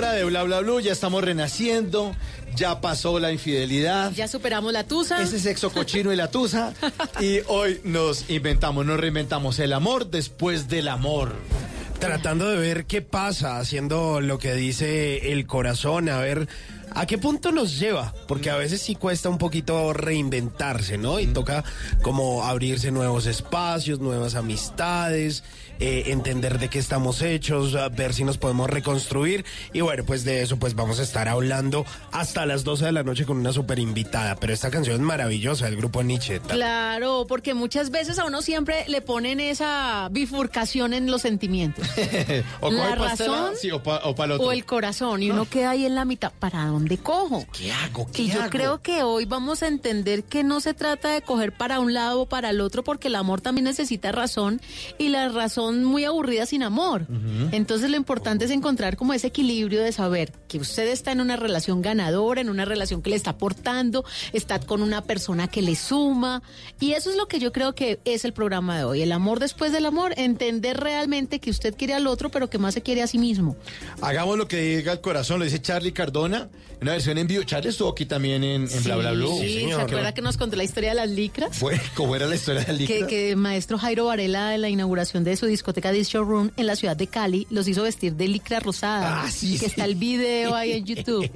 Hora de Bla Bla Blue. Ya estamos renaciendo. Ya pasó la infidelidad. Ya superamos la tusa. Ese sexo cochino y la tusa. y hoy nos inventamos, nos reinventamos el amor después del amor. Tratando de ver qué pasa, haciendo lo que dice el corazón, a ver a qué punto nos lleva, porque a veces sí cuesta un poquito reinventarse, ¿no? Y toca como abrirse nuevos espacios, nuevas amistades, eh, entender de qué estamos hechos, a ver si nos podemos reconstruir. Y bueno, pues de eso pues vamos a estar hablando hasta las 12 de la noche con una super invitada. Pero esta canción es maravillosa, el grupo Nietzsche. Claro, porque muchas veces a uno siempre le ponen esa bifurcación en los sentimientos. o La coge pastela, razón sí, o, pa- o otro. O el corazón, y uno queda ahí en la mitad. ¿Para dónde cojo? ¿Qué hago? ¿Qué Y yo creo que hoy vamos a entender que no se trata de coger para un lado o para el otro, porque el amor también necesita razón y la razón muy aburrida sin amor. Entonces lo importante es encontrar como ese equilibrio de saber que usted está en una relación ganadora, en una relación que le está aportando, está con una persona que le suma. Y eso es lo que yo creo que es el programa de hoy. El amor después del amor, entender realmente que usted quiere al otro, pero que más se quiere a sí mismo. Hagamos lo que diga el corazón, lo dice Charlie Cardona, en una versión en vivo. Charlie estuvo aquí también en, en Bla Bla Blue. Sí, ¿se acuerda que nos contó la historia de las licras? Fue, ¿Cómo era la historia del Que, líquido? que el maestro Jairo Varela en la inauguración de su discoteca Disco Room en la ciudad de Cali los hizo vestir de licra rosada. Ah, sí, que sí. está el video ahí en YouTube.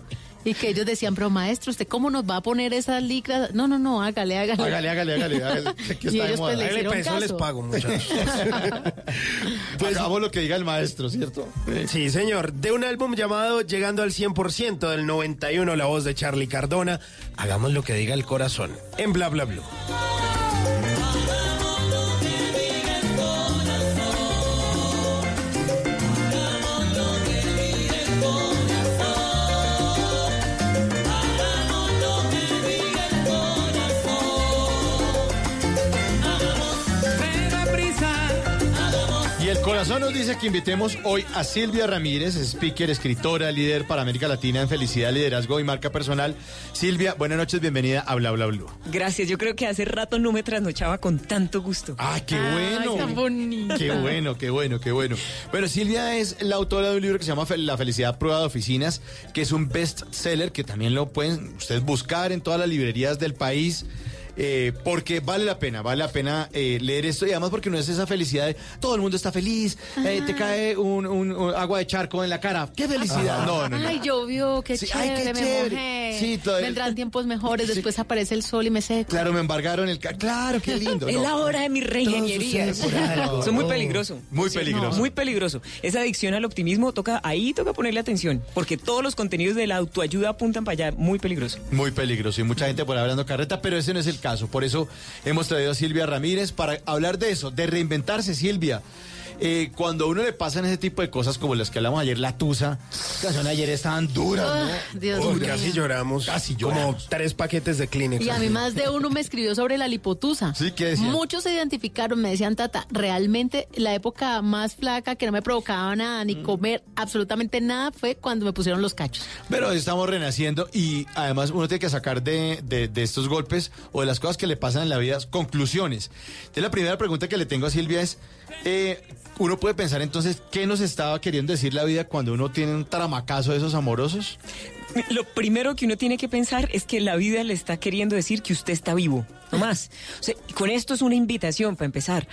Y que ellos decían, pero maestro, ¿usted cómo nos va a poner esas licras? No, no, no, hágale, hágale. Hágale, hágale, hágale. hágale. Aquí Y está de ellos, pues, le Hágale, pues, les pago, muchachos. Pues hagamos lo que diga el maestro, ¿cierto? Sí, señor. De un álbum llamado Llegando al 100% del 91, la voz de Charlie Cardona. Hagamos lo que diga el corazón. En Bla Bla Blue. Corazón nos dice que invitemos hoy a Silvia Ramírez, speaker, escritora, líder para América Latina en felicidad, liderazgo y marca personal. Silvia, buenas noches, bienvenida a Bla Bla Blue. Gracias, yo creo que hace rato no me trasnochaba con tanto gusto. ¡Ah, qué bueno! tan bonita. Qué bueno, qué bueno, qué bueno. Bueno, Silvia es la autora de un libro que se llama La felicidad prueba de oficinas, que es un best seller que también lo pueden ustedes buscar en todas las librerías del país. Eh, porque vale la pena, vale la pena eh, leer esto y además porque no es esa felicidad de todo el mundo está feliz, eh, te cae un, un- un agua de charco en la cara, qué felicidad. No, no, no. Ay, llovió, qué Sí, ay, chévere, qué me chévere. mojé. Sí, todo el- Vendrán tiempos mejores, después aparece el sol y me seco. Claro, me embargaron el ca- Claro, qué lindo. Es no. la hora de mi reingeniería. sucede por algo. Eso es muy No. peligroso. Muy Sí, peligroso. no, muy peligroso. Esa adicción al optimismo toca, ahí toca ponerle atención, porque todos los contenidos de la autoayuda apuntan para allá, muy peligroso. Muy peligroso y mucha gente por ahí hablando carreta, pero ese no es el caso. Por eso hemos traído a Silvia Ramírez para hablar de eso, de reinventarse, Silvia. Eh, cuando a uno le pasan ese tipo de cosas como las que hablamos ayer, la tusa, las canciones ayer estaban duras, ¿no? Ah, Dios Uy, casi lloramos. Casi Como lloramos. tres paquetes de Kleenex. Y a mí más de uno me escribió sobre la lipotusa. Sí, ¿qué decían? Muchos se identificaron, me decían, Tata, realmente la época más flaca que no me provocaba nada, Mm. ni comer absolutamente nada, fue cuando me pusieron los cachos. Pero estamos renaciendo y además uno tiene que sacar de, de- de estos golpes o de las cosas que le pasan en la vida conclusiones. Entonces la primera pregunta que le tengo a Silvia es, eh, uno puede pensar entonces, ¿qué nos estaba queriendo decir la vida cuando uno tiene un tramacazo de esos amorosos? Lo primero que uno tiene que pensar es que la vida le está queriendo decir que usted está vivo, no más. Con esto es una invitación para empezar.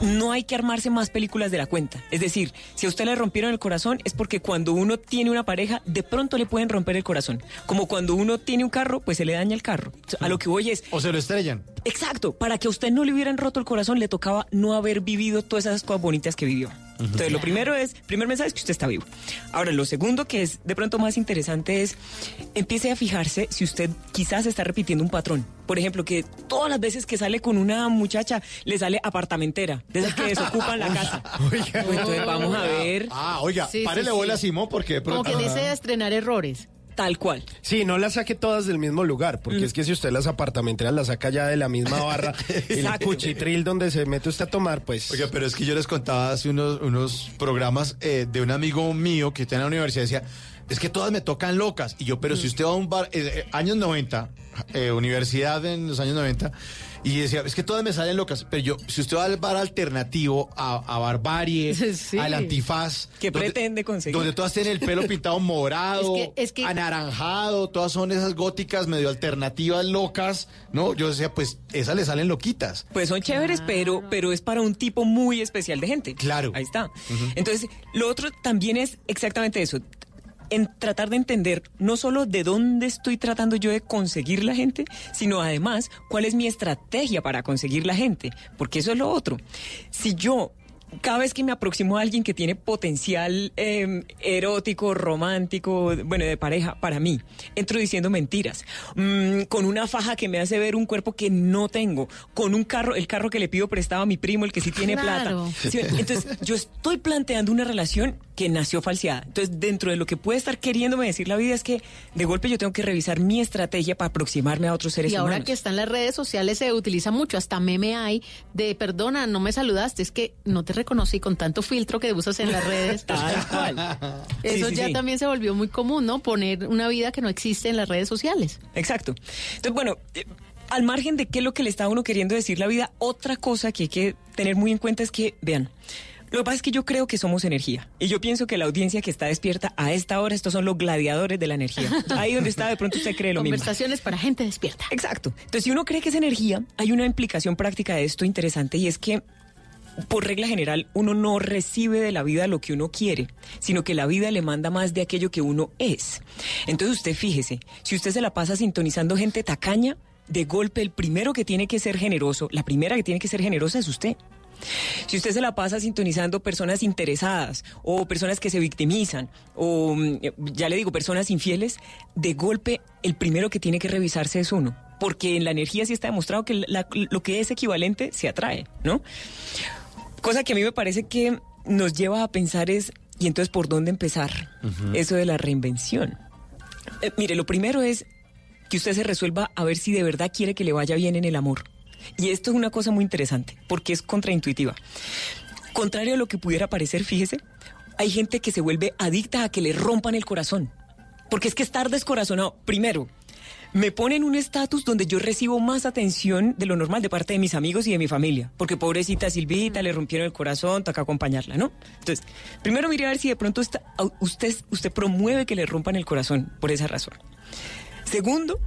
No hay que armarse más películas de la cuenta. Es decir, si a usted le rompieron el corazón es porque cuando uno tiene una pareja, de pronto le pueden romper el corazón. Como cuando uno tiene un carro, pues se le daña el carro. A lo que voy es, O se lo estrellan. Exacto, para que a usted no le hubieran roto el corazón, le tocaba no haber vivido todas esas cosas bonitas que vivió. Entonces, lo primero es, primer mensaje es que usted está vivo. Ahora, lo segundo que es de pronto más interesante es, empiece a fijarse si usted quizás está repitiendo un patrón. Por ejemplo, que todas las veces que sale con una muchacha, le sale apartamentera, de esas que desocupan la casa. Pues entonces, vamos a ver. Ah, oiga, Sí, sí, párele sí. bola a Simón porque de Como pronto... que desea estrenar errores. Tal cual. Sí, no las saque todas del mismo lugar, porque es que si usted las apartamenteras las saca ya de la misma barra, el cuchitril donde se mete usted a tomar, pues... Oiga, pero es que yo les contaba hace unos, unos programas eh, de un amigo mío que está en la universidad, decía, es que todas me tocan locas. Y yo, pero si usted va a un bar, eh, eh, años 90, eh, universidad en los años 90, y decía, es que todas me salen locas, pero yo, si usted va al bar alternativo, a, a Barbarie, Sí. al Antifaz, ¿Qué donde- pretende conseguir? Donde todas tienen el pelo pintado morado, Es que- es que- anaranjado, todas son esas góticas medio alternativas locas, ¿no? Yo decía, pues esas le salen loquitas. Pues son chéveres, pero, pero es para un tipo muy especial de gente. Claro. Ahí está. Entonces, lo otro también es exactamente eso. En tratar de entender no solo de dónde estoy tratando yo de conseguir la gente, sino además cuál es mi estrategia para conseguir la gente. Porque eso es lo otro. Si yo cada vez que me aproximo a alguien que tiene potencial eh, erótico, romántico, bueno, de pareja, para mí, entro diciendo mentiras, Mm, con una faja que me hace ver un cuerpo que no tengo, con un carro, el carro que le pido prestado a mi primo, el que sí tiene Claro. plata. Entonces, yo estoy planteando una relación que nació falseada. Entonces, dentro de lo que puede estar queriéndome decir la vida es que de golpe yo tengo que revisar mi estrategia para aproximarme a otros seres Y ahora humanos. que están las redes sociales se utiliza mucho, hasta meme hay de perdona, no me saludaste, es que no te reconocí con tanto filtro que usas en las redes. Tal cual. Eso Sí, sí, ya sí. también se volvió muy común, ¿no? Poner una vida que no existe en las redes sociales. Exacto. Entonces, bueno, eh, al margen de qué es lo que le está a uno queriendo decir la vida, otra cosa que hay que tener muy en cuenta es que, vean, lo que pasa es que yo creo que somos energía. Y yo pienso que la audiencia que está despierta a esta hora, estos son los gladiadores de la energía. Ahí donde está, de pronto usted cree lo mismo. Conversaciones para gente despierta. Exacto. Entonces, si uno cree que es energía, hay una implicación práctica de esto interesante y es que por regla general, uno no recibe de la vida lo que uno quiere, sino que la vida le manda más de aquello que uno es. Entonces usted fíjese, si usted se la pasa sintonizando gente tacaña, de golpe el primero que tiene que ser generoso, la primera que tiene que ser generosa es usted. Si usted se la pasa sintonizando personas interesadas o personas que se victimizan o, mm, ya le digo, personas infieles, de golpe el primero que tiene que revisarse es uno. Porque en la energía sí está demostrado que lo que es equivalente se atrae, ¿no? Cosa que a mí me parece que nos lleva a pensar es, ¿y entonces por dónde empezar? Eso de la reinvención. Eh, mire, lo primero es que usted se resuelva a ver si de verdad quiere que le vaya bien en el amor. Y esto es una cosa muy interesante, porque es contraintuitiva. Contrario a lo que pudiera parecer, fíjese, hay gente que se vuelve adicta a que le rompan el corazón. Porque es que estar descorazonado, primero, me pone en un estatus donde yo recibo más atención de lo normal de parte de mis amigos y de mi familia. Porque pobrecita Silvita, le rompieron el corazón, toca acompañarla, ¿no? Entonces, primero mire a ver si de pronto está- usted, usted promueve que le rompan el corazón por esa razón. Segundo,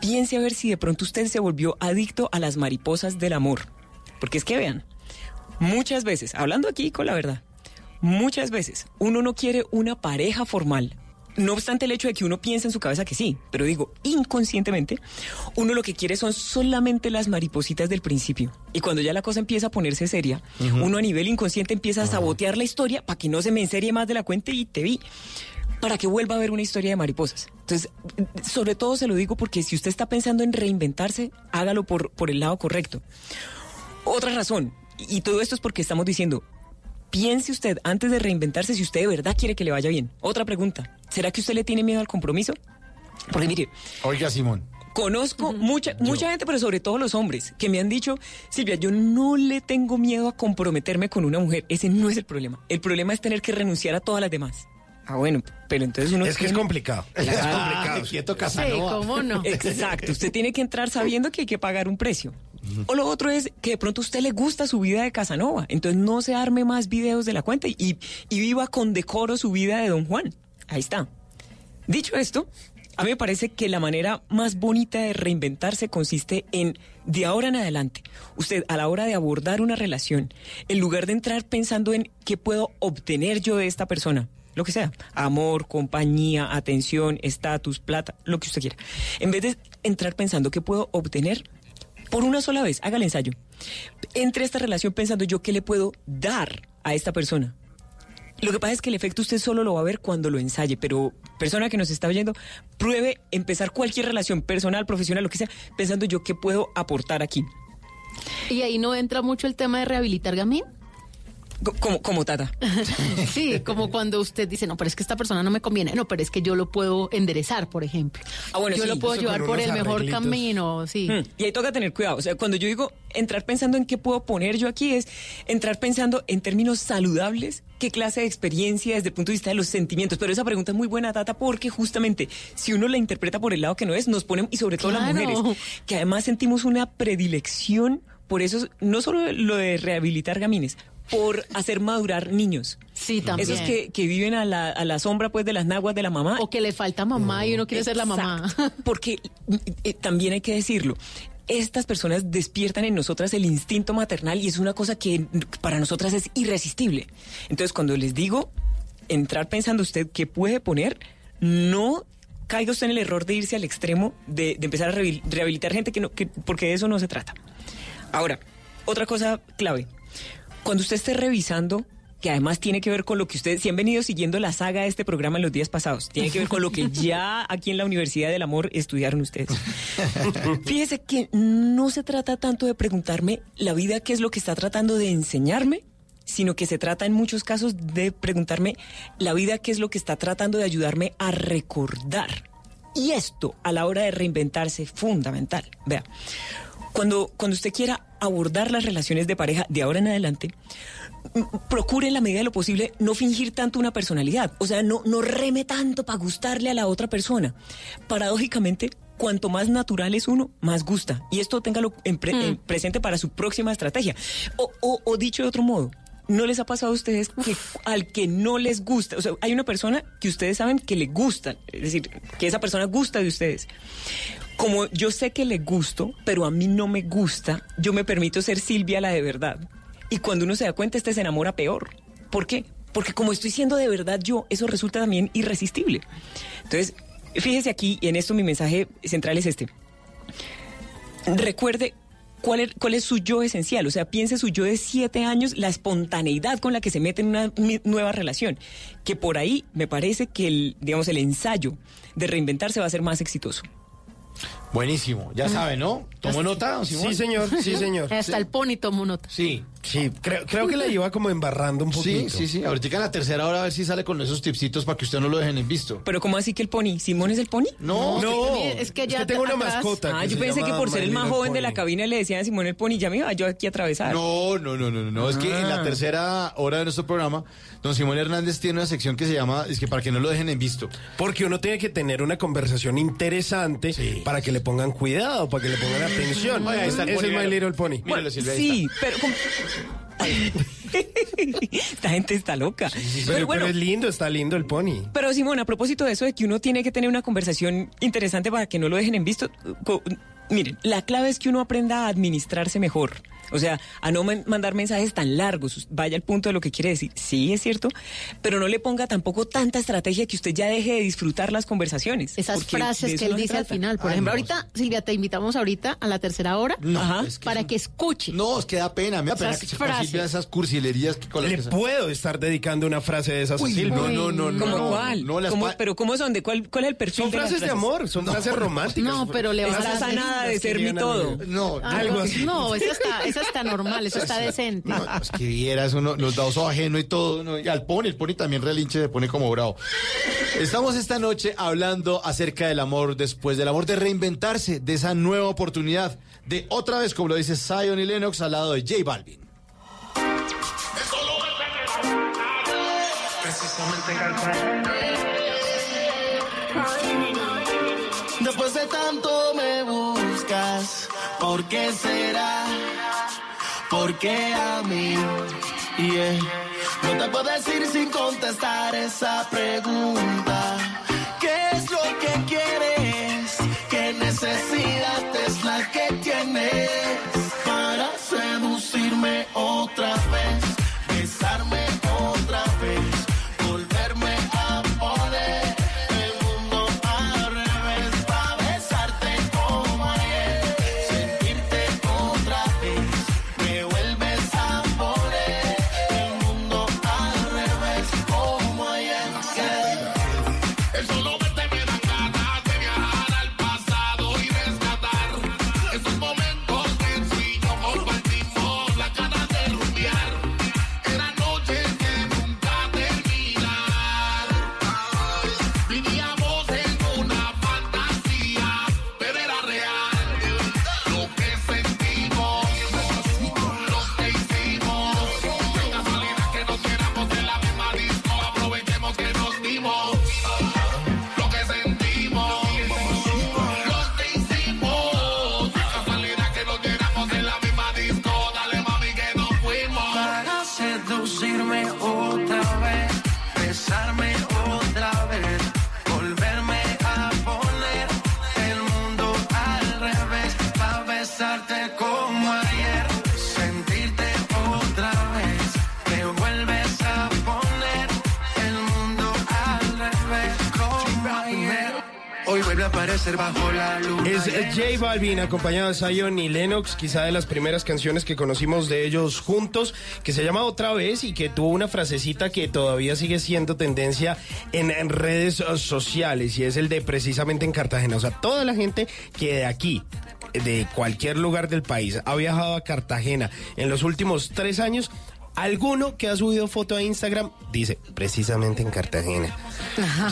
piense a ver si de pronto usted se volvió adicto a las mariposas del amor. Porque es que vean, muchas veces, hablando aquí con la verdad, muchas veces uno no quiere una pareja formal. No obstante el hecho de que uno piense en su cabeza que sí, pero digo, inconscientemente, uno lo que quiere son solamente las maripositas del principio. Y cuando ya la cosa empieza a ponerse seria, uno a nivel inconsciente empieza a sabotear la historia para que no se me enserie más de la cuenta y te vi para que vuelva a haber una historia de mariposas. Entonces, sobre todo se lo digo porque si usted está pensando en reinventarse, hágalo por, por el lado correcto. Otra razón, y todo esto es porque estamos diciendo, piense usted antes de reinventarse si usted de verdad quiere que le vaya bien. Otra pregunta, ¿será que usted le tiene miedo al compromiso? Porque mire, Oiga, Simón. Conozco mucha, mucha gente, pero sobre todo los hombres, que me han dicho, Silvia, yo no le tengo miedo a comprometerme con una mujer. Ese no es el problema. El problema es tener que renunciar a todas las demás. Ah, bueno, pero entonces uno... Es que es complicado. Es complicado. Quieto, Sí, Casanova. cómo no. Exacto, usted tiene que entrar sabiendo que hay que pagar un precio. O lo otro es que de pronto a usted le gusta su vida de Casanova, entonces no se arme más videos de la cuenta y, y viva con decoro su vida de Don Juan. Ahí está. Dicho esto, a mí me parece que la manera más bonita de reinventarse consiste en, de ahora en adelante, usted a la hora de abordar una relación, en lugar de entrar pensando en qué puedo obtener yo de esta persona, lo que sea, amor, compañía, atención, estatus, plata, lo que usted quiera, en vez de entrar pensando qué puedo obtener, por una sola vez, haga el ensayo. Entre esta relación pensando yo qué le puedo dar a esta persona. Lo que pasa es que el efecto usted solo lo va a ver cuando lo ensaye, pero persona que nos está oyendo, pruebe empezar cualquier relación personal, profesional, lo que sea, pensando yo qué puedo aportar aquí. Y ahí no entra mucho el tema de rehabilitar gamín. Co- Como, como Tata. Sí, como cuando usted dice, no, pero es que esta persona no me conviene, no, pero es que yo lo puedo enderezar, por ejemplo. Ah, bueno, yo sí, lo puedo llevar por el mejor camino, sí. Mm, Y ahí toca tener cuidado. O sea, cuando yo digo entrar pensando en qué puedo poner yo aquí, es entrar pensando en términos saludables, qué clase de experiencia desde el punto de vista de los sentimientos. Pero esa pregunta es muy buena, Tata, porque justamente si uno la interpreta por el lado que no es, nos ponen, y sobre todo las mujeres, que además sentimos una predilección por eso, no solo lo de rehabilitar gamines, por hacer madurar niños. Sí, también. Esos que, que viven a la, a la sombra pues de las naguas de la mamá. O que le falta mamá y uno quiere ser la mamá. Porque eh, también hay que decirlo. Estas personas despiertan en nosotras el instinto maternal y es una cosa que para nosotras es irresistible. Entonces, cuando les digo entrar pensando usted qué puede poner, no caiga usted en el error de irse al extremo de, de empezar a rehabil- rehabilitar gente que no, que, porque de eso no se trata. Ahora, otra cosa clave. Cuando usted esté revisando, que además tiene que ver con lo que ustedes, si han venido siguiendo la saga de este programa en los días pasados, tiene que ver con lo que ya aquí en la Universidad del Amor estudiaron ustedes. Fíjese que no se trata tanto de preguntarme la vida qué es lo que está tratando de enseñarme, sino que se trata en muchos casos de preguntarme la vida qué es lo que está tratando de ayudarme a recordar. Y esto a la hora de reinventarse fundamental. Vea, cuando, cuando usted quiera abordar las relaciones de pareja de ahora en adelante, procure en la medida de lo posible no fingir tanto una personalidad. O sea, no, no reme tanto para gustarle a la otra persona. Paradójicamente, cuanto más natural es uno, más gusta. Y esto téngalo en pre- en presente para su próxima estrategia. O, o- o dicho de otro modo, ¿no les ha pasado a ustedes que al que no les gusta, o sea, hay una persona que ustedes saben que le gusta, es decir, que esa persona gusta de ustedes? Como yo sé que le gusto, pero a mí no me gusta, yo me permito ser Silvia la de verdad. Y cuando uno se da cuenta, este se enamora peor. ¿Por qué? Porque como estoy siendo de verdad yo, eso resulta también irresistible. Entonces, fíjese aquí, y en esto mi mensaje central es este. Recuerde cuál es, cuál es su yo esencial, o sea, piense su yo de siete años, la espontaneidad con la que se mete en una nueva relación, que por ahí me parece que digamos, el ensayo de reinventarse va a ser más exitoso. Buenísimo, ya sabe, ¿no? ¿Tomó nota, don Simón? Sí, señor, sí, señor. Hasta el pony tomó nota. Sí. Sí, creo, creo que la iba como embarrando un poquito. Sí, sí, sí. Ahorita en la tercera hora a ver si sale con esos tipsitos para que usted no lo dejen en visto. Pero ¿cómo así que el pony? ¿Simón es el pony? No, No, Es que ya tengo una atrás- mascota. Ah, que yo pensé que por ser el más Little joven de la Pony. cabina le decían a Simón el pony, ya me iba yo aquí a atravesar. No, no, no, no, no. Es que en la Ah. tercera hora de nuestro programa, don Simón Hernández tiene una sección que se llama, es que para que no lo dejen en visto. Porque uno tiene que tener una conversación interesante para que le pongan cuidado, para que le pongan atención. Oye, ahí está el Ese pony, es My. Little Pony. Míralo, Silvia, ahí Sí, pero... como- Esta gente está loca. Pero, pero bueno, pero es lindo, está lindo el pony. Pero Simón, a propósito de eso de que uno tiene que tener una conversación interesante para que no lo dejen en visto, miren, la clave es que uno aprenda a administrarse mejor. O sea, a no man- mandar mensajes tan largos. Vaya al punto de lo que quiere decir. Sí, es cierto, pero no le ponga tampoco tanta estrategia que usted ya deje de disfrutar las conversaciones. Esas frases que él dice al final. Por Ay, ejemplo, no. ahorita, Silvia, te invitamos ahorita a la tercera hora No, Ajá. es que para que escuche. No, es que da pena, me da pena que se frases. Silvia esas cursilerías que con las Le que puedo estar dedicando una frase de esas a Uy, Silvia. no, no, no, no. ¿Cómo no, cuál? No, las ¿Cómo- pa- pero ¿cómo son? ¿De cuál, cuál es el perfil Son de las frases de amor, son frases románticas. No, pero le vas a es nada de ser mi a todo. No, Algo Algo así. así. No, esa está, esa está normal, eso está decente. No, es que vieras, uno nos da oso ajeno y todo. Y al pony, el pony también relinche, se pone como bravo. Estamos esta noche hablando acerca del amor después del amor, de reinventarse, de esa nueva oportunidad, de otra vez, como lo dice Zion y Lennox, al lado de J Balvin. Después de tanto me buscas, ¿por qué será? ¿Por qué a mí? No te puedo decir sin contestar esa pregunta. ¿Qué es lo que quieres? ¿Qué necesidad es la que tienes para seducirme otra bajo la luna. Es J Balvin acompañado de Zion y Lennox, quizá de las primeras canciones que conocimos de ellos juntos, que se llama Otra vez y que tuvo una frasecita que todavía sigue siendo tendencia en, en redes sociales y es el de precisamente en Cartagena. O sea, toda la gente que de aquí de cualquier lugar del país ha viajado a Cartagena en los últimos tres años, alguno que ha subido foto a Instagram dice precisamente en Cartagena.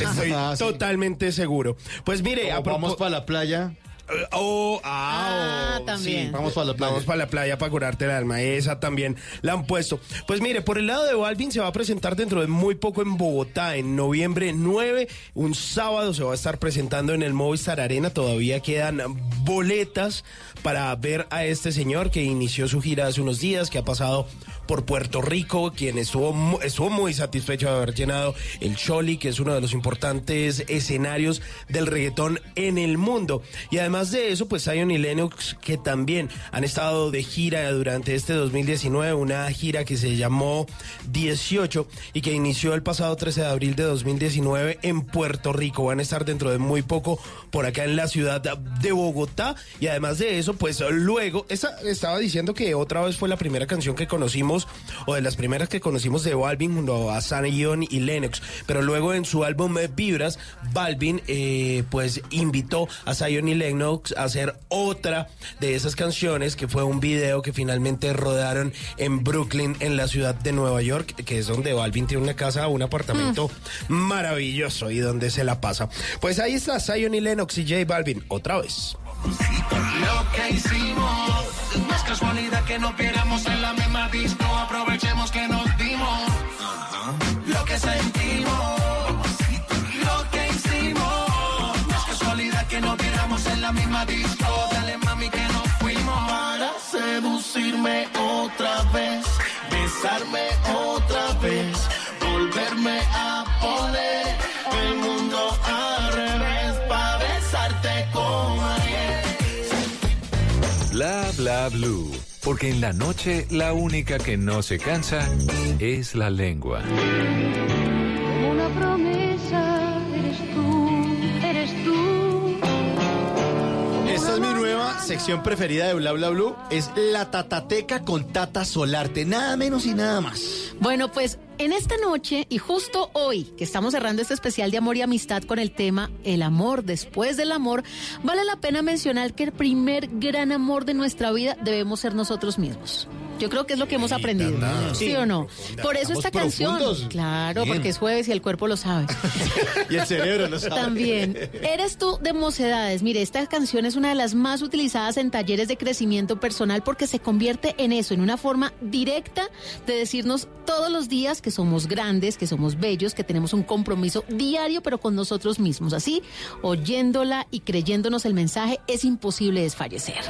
Estoy Ah, sí. totalmente seguro. Pues mire, a vamos para la playa. Oh, ah, Ah, oh, también. sí. Vamos para la playa. Vamos para la playa para curarte el alma. Esa también la han puesto. Pues mire, por el lado de Balvin se va a presentar dentro de muy poco en Bogotá, en noviembre 9. Un sábado se va a estar presentando en el Movistar Arena. Todavía quedan boletas para ver a este señor que inició su gira hace unos días, que ha pasado por Puerto Rico, quien estuvo, estuvo muy satisfecho de haber llenado el Choli, que es uno de los importantes escenarios del reggaetón en el mundo. Y además de eso, pues Zion y Lennox, que también han estado de gira durante este 2019, una gira que se llamó 18 y que inició el pasado 13 de abril de 2019 en Puerto Rico. Van a estar dentro de muy poco por acá en la ciudad de Bogotá. Y además de eso, pues luego, estaba diciendo que otra vez fue la primera canción que conocimos, o de las primeras que conocimos de Balvin junto a Zion y Lennox. Pero luego en su álbum Vibras, Balvin eh, pues invitó a Zion y Lennox a hacer otra de esas canciones, que fue un video que finalmente rodaron en Brooklyn, en la ciudad de Nueva York, que es donde Balvin tiene una casa, un apartamento maravilloso y donde se la pasa. Pues ahí está Zion y Lennox y J Balvin, otra vez. Lo que hicimos no es casualidad que nos viéramos en la misma disco. Aprovechemos que nos dimos lo que sentimos. La misma disco. Dale mami que nos fuimos para seducirme otra vez, besarme otra vez, volverme a poner el mundo al revés para besarte como ayer. Bla bla blue. Porque en la noche la única que no se cansa es la lengua. Una promesa sección preferida de Bla Bla Blue. Es la Tatateca con Tata Solarte. Nada menos y nada más. Bueno, pues en esta noche y justo hoy que estamos cerrando este especial de amor y amistad con el tema El amor después del amor, vale la pena mencionar que el primer gran amor de nuestra vida debemos ser nosotros mismos. Yo creo que es lo que hemos aprendido. ¿Sí o no? Por eso esta canción. Claro, porque es jueves y el cuerpo lo sabe. Y el cerebro no sabe. También. Eres tú de mocedades. Mire, esta canción es una de las más utilizadas en talleres de crecimiento personal porque se convierte en eso, en una forma directa de decirnos todos los días que somos grandes, que somos bellos, que tenemos un compromiso diario, pero con nosotros mismos. Así, oyéndola y creyéndonos el mensaje, es imposible desfallecer.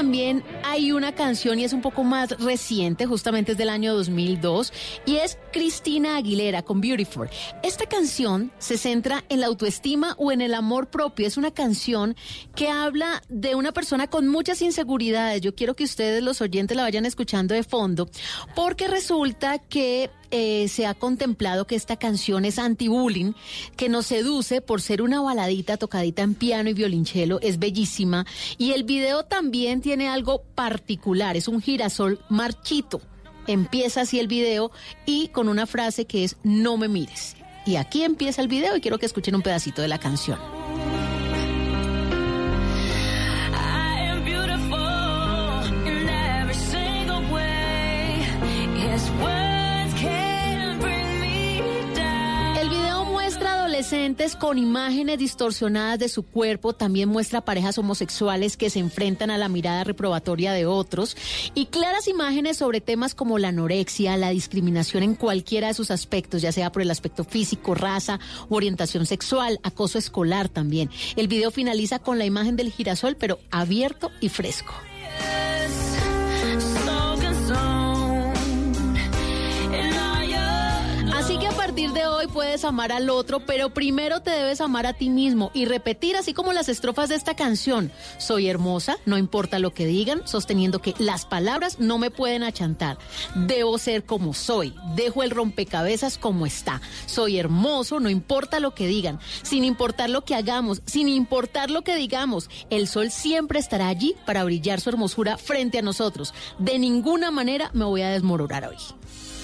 También hay una canción y es un poco más reciente, justamente es del año 2002, y es Cristina Aguilera con Beautiful. Esta canción se centra en la autoestima o en el amor propio. Es una canción que habla de una persona con muchas inseguridades. Yo quiero que ustedes, los oyentes, la vayan escuchando de fondo, porque resulta que eh, se ha contemplado que esta canción es anti-bullying, que nos seduce por ser una baladita tocadita en piano y violonchelo, es bellísima. Y el video también tiene algo particular, es un girasol marchito. Empieza así el video y con una frase que es no me mires. Y aquí empieza el video y quiero que escuchen un pedacito de la canción. Con imágenes distorsionadas de su cuerpo, también muestra parejas homosexuales que se enfrentan a la mirada reprobatoria de otros y claras imágenes sobre temas como la anorexia, la discriminación en cualquiera de sus aspectos, ya sea por el aspecto físico, raza orientación sexual, acoso escolar también. El video finaliza con la imagen del girasol, pero abierto y fresco. Partir de hoy puedes amar al otro, pero primero te debes amar a ti mismo y repetir así como las estrofas de esta canción. Soy hermosa, no importa lo que digan, sosteniendo que las palabras no me pueden achantar. Debo ser como soy, dejo el rompecabezas como está. Soy hermoso, no importa lo que digan, sin importar lo que hagamos, sin importar lo que digamos. El sol siempre estará allí para brillar su hermosura frente a nosotros. De ninguna manera me voy a desmoronar hoy.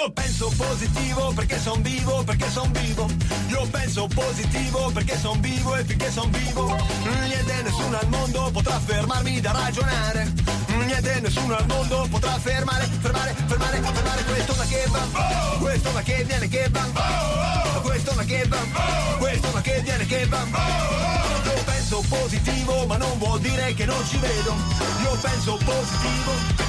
Io penso positivo perché son vivo, perché son vivo. Io penso positivo perché son vivo e finché son vivo. Niente nessuno al mondo potrà fermarmi da ragionare. Niente nessuno al mondo potrà fermare, fermare, fermare, fermare questo ma che va. Questo ma che viene che va. Questo ma che va. Questo ma che viene che va. Io penso positivo ma non vuol dire che non ci vedo. Io penso positivo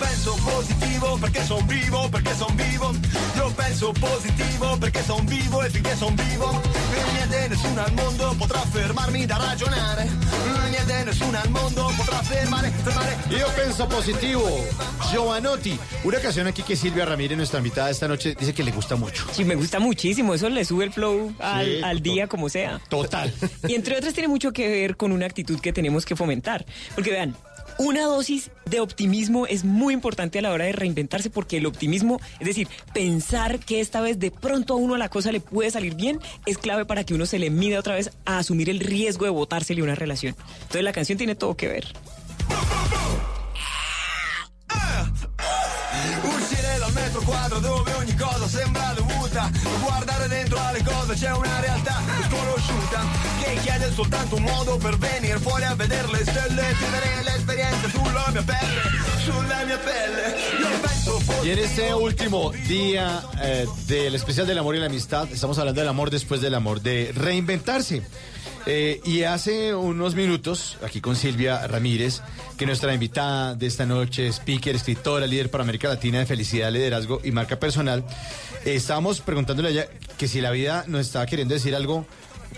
penso positivo perché son vivo, perché son vivo. Io penso positivo perché son vivo e finché son vivo. Niente nessuno al mondo potrà fermarmi da ragionare. Niente nessuno al mondo potrà fermare, fermare. Yo penso positivo. Giovanotti. Una canción aquí que Silvia Ramírez, nuestra invitada esta noche, dice que le gusta mucho. Sí, me gusta muchísimo. Eso le sube el flow al, Sí, al día como sea. Total. Y entre otras tiene mucho que ver con una actitud que tenemos que fomentar. Porque vean, una dosis de optimismo es muy importante a la hora de reinventarse porque el optimismo, es decir, pensar que esta vez de pronto a uno la cosa le puede salir bien, es clave para que uno se le mida otra vez a asumir el riesgo de botársele una relación. Entonces la canción tiene todo que ver. Dal metro quadro dove ogni cosa sembra dovuta. Guardare dentro alle cose c'è una realtà sconosciuta Che chiede soltanto un modo per venire fuori a vedere le stelle Vivere l'esperienza sulla mia pelle, sulla mia pelle. Io penso Y en este último día eh, del especial del amor y la amistad, estamos hablando del amor después del amor, de reinventarse. Eh, y hace unos minutos, aquí con Silvia Ramírez, que nuestra invitada de esta noche, speaker, escritora, líder para América Latina de felicidad, liderazgo y marca personal, eh, estábamos preguntándole a ella que si la vida nos estaba queriendo decir algo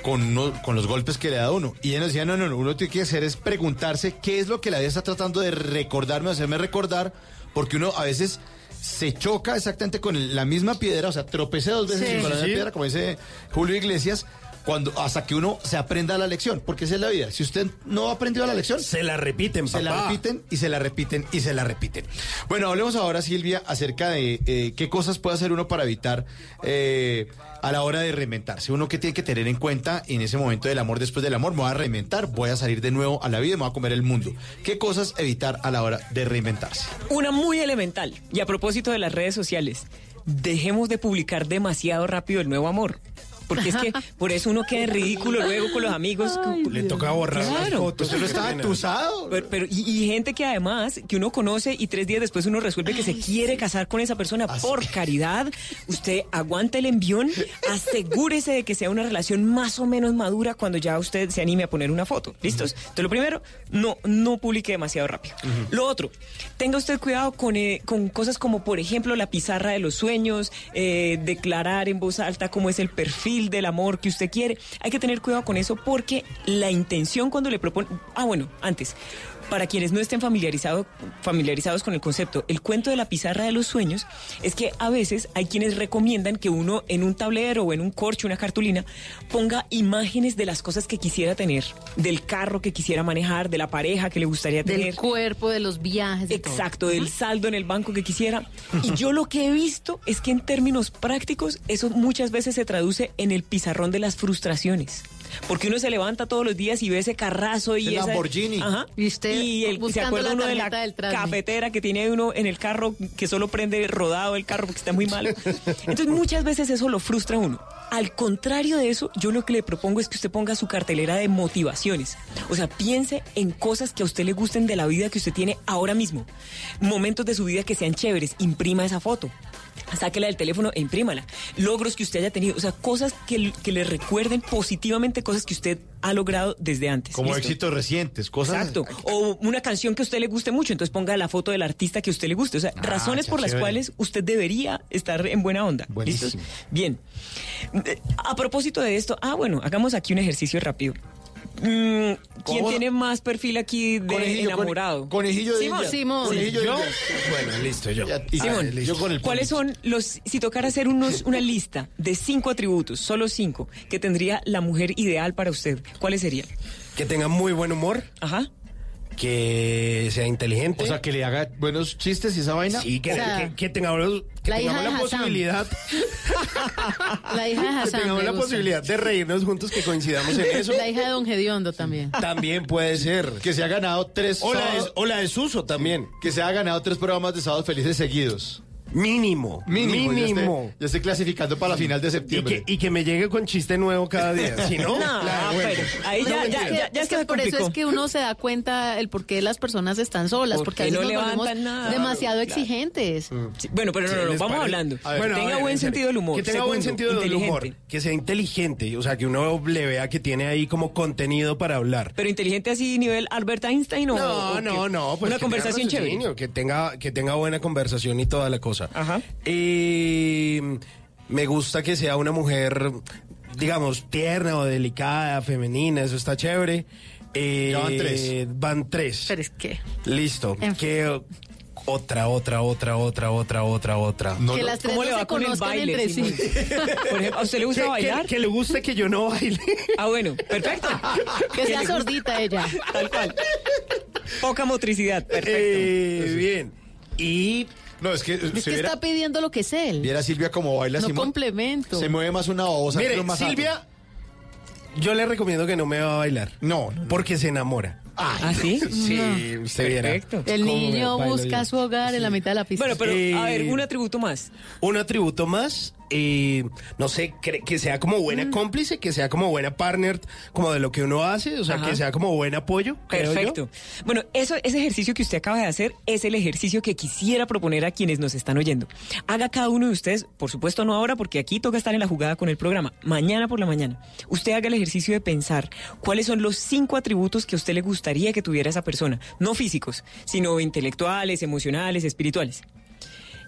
con, uno- con los golpes que le da a uno. Y ella nos decía, no, no, no, uno tiene que hacer es preguntarse qué es lo que la vida está tratando de recordarme, hacerme recordar, porque uno a veces se choca exactamente con la misma piedra, o sea, tropecé dos veces Sí. con la misma Sí. piedra, como dice Julio Iglesias, cuando hasta que uno se aprenda la lección, porque esa es la vida. Si usted no ha aprendido la lección, Se la repiten, se la repiten y se la repiten y se la repiten. Bueno, hablemos ahora, Silvia, acerca de eh, qué cosas puede hacer uno para evitar eh, a la hora de reinventarse. Uno que tiene que tener en cuenta en ese momento del amor, después del amor, me voy a reinventar, voy a salir de nuevo a la vida, me voy a comer el mundo. ¿Qué cosas evitar a la hora de reinventarse? Una muy elemental. Y a propósito de las redes sociales, dejemos de publicar demasiado rápido el nuevo amor. Porque es que por eso uno queda en ridículo luego con los amigos. Le toca borrar las Claro. fotos. Usted no estaba entusado. Pero, pero- y, y gente que además, que uno conoce y tres días después uno resuelve que se quiere casar con esa persona. Por caridad, usted aguanta el envión, asegúrese de que sea una relación más o menos madura cuando ya usted se anime a poner una foto. ¿Listos? Entonces, lo primero, no, no publique demasiado rápido. Lo otro, tenga usted cuidado con, eh, con cosas como, por ejemplo, la pizarra de los sueños, eh, declarar en voz alta cómo es el perfil del amor que usted quiere. Hay que tener cuidado con eso porque la intención cuando le propone... Ah, bueno, antes. Para quienes no estén familiarizado- familiarizados con el concepto, el cuento de la pizarra de los sueños es que a veces hay quienes recomiendan que uno en un tablero o en un corcho, una cartulina, ponga imágenes de las cosas que quisiera tener, del carro que quisiera manejar, de la pareja que le gustaría Del tener. cuerpo, de los viajes. de todo. Exacto, del saldo en el banco que quisiera. Y yo lo que he visto es que en términos prácticos eso muchas veces se traduce en el pizarrón de las frustraciones. Porque uno se levanta todos los días y ve ese carrazo y El esa- Lamborghini. Ajá. Y usted y el, se buscando acuerda la uno de la cafetera que tiene uno en el carro que solo prende rodado el carro porque está muy malo. Entonces muchas veces eso lo frustra a uno. Al contrario de eso, yo lo que le propongo es que usted ponga su cartelera de motivaciones. O sea, piense en cosas que a usted le gusten de la vida que usted tiene ahora mismo. Momentos de su vida que sean chéveres. Imprima esa foto. Sáquela del teléfono e imprímala. Logros que usted haya tenido. O sea, cosas que, que le recuerden positivamente cosas que usted ha logrado desde antes. Como ¿Listo? éxitos recientes, cosas. Exacto. O una canción que a usted le guste mucho, entonces ponga la foto del artista que a usted le guste. O sea, razones ya, por las cuales usted debería estar en buena onda. Buenísimo. ¿Listos? Bien. Eh, A propósito de esto, ah, bueno, hagamos aquí un ejercicio rápido. Mm, ¿Quién tiene más perfil aquí de Conejillo, enamorado? con- conejillo de Simón. India. Simón. Conejillo de ¿Yo? Bueno, listo, yo. Ya, y- Simón, ah, yo con el ¿Cuáles son los, si tocara hacer unos, una lista de cinco atributos, solo cinco, que tendría la mujer ideal para usted? ¿Cuáles serían? Que tenga muy buen humor, Ajá. que sea inteligente. O sea, que le haga buenos chistes y esa vaina. sí, que, O sea, que- que tengamos, que la hija tengamos de la Hassan. posibilidad, La hija de que Hassan. tengamos me la gusta. posibilidad de reírnos juntos, que coincidamos en eso. La hija de Don Gediondo también. También puede ser. Que se ha ganado tres. O la, de, sábados- o la de Suso también. que se ha ganado tres programas de sábados felices seguidos. Mínimo. Mínimo. Ya estoy, ya estoy clasificando para la final de Y septiembre. que, y que me llegue con chiste nuevo cada día. Si no, No, claro, bueno. pero ahí ya, ya, ya, ya es que por eso es que uno se da cuenta el por qué las personas están solas, ¿Por porque a qué veces no nos nada? demasiado exigentes. Sí, bueno, pero no, no, no, ¿les vamos hablando. Ver, bueno, tenga ver, buen sentido del humor. Que tenga buen sentido del humor. Que sea inteligente. O sea, que uno le vea que tiene ahí como contenido para hablar. Pero inteligente así nivel Albert Einstein o No, o no, no. Pues una conversación chévere. Que tenga, que tenga buena conversación y toda la cosa. Ajá. Y me gusta que sea una mujer, digamos, tierna o delicada, femenina, eso está chévere. Eh, Ya van tres. Van tres. Pero es que, Listo. En- Que otra, otra, otra, otra, otra, otra, otra. No, que las tres ¿Cómo no le va se con el baile, entre sí. Simón? Por ejemplo, ¿a usted le gusta Que- bailar? Que, que le guste que yo no baile. Ah, bueno, perfecto. Que sea sordita ella. Tal cual. Poca motricidad, perfecto. Eh, bien. Y No, es que, Es se que viera, está pidiendo lo que es él. viera a Silvia como baila No Simón. complemento. Se mueve más una babosa que mire, los más Silvia, altos. yo le recomiendo que no me va a bailar. No, no, no. Porque se enamora. ¿Ah, sí? Sí, usted viera. Perfecto. El ¿Cómo me niño busca yo? su hogar en la mitad de la pista. Bueno, pero Eh, a ver, un atributo más. Un atributo más, eh, no sé, que sea como buena cómplice, que sea como buena partner, como de lo que uno hace, o sea, Ajá. que sea como buen apoyo. Perfecto. Bueno, eso, ese ejercicio que usted acaba de hacer es el ejercicio que quisiera proponer a quienes nos están oyendo. Haga cada uno de ustedes, por supuesto no ahora, porque aquí toca estar en la jugada con el programa, mañana por la mañana. Usted haga el ejercicio de pensar cuáles son los cinco atributos que a usted le gustaría que tuviera esa persona. No físicos, sino intelectuales, emocionales, espirituales.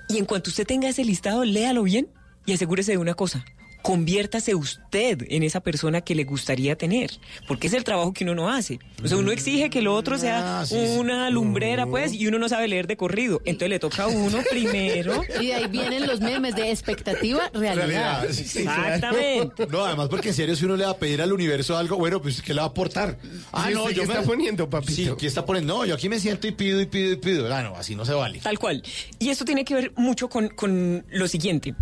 Y en cuanto usted tenga ese listado, léalo bien y asegúrese de una cosa. Conviértase usted en esa persona que le gustaría tener, porque es el trabajo que uno no hace. O sea, uno exige que lo otro sea Ah, sí, sí. una lumbrera, pues, y uno no sabe leer de corrido. Entonces le toca a uno primero. Y de ahí vienen los memes de expectativa, realidad. Realidad, sí, sí. Exactamente. No, además porque en serio si uno le va a pedir al universo algo, bueno, pues ¿qué le va a aportar? Ah, no, ¿qué está poniendo, papito? Sí, ¿qué está poniendo? No, yo aquí me siento y pido y pido y pido. Ah, no, así no se vale. Tal cual. Y esto tiene que ver mucho con, con lo siguiente.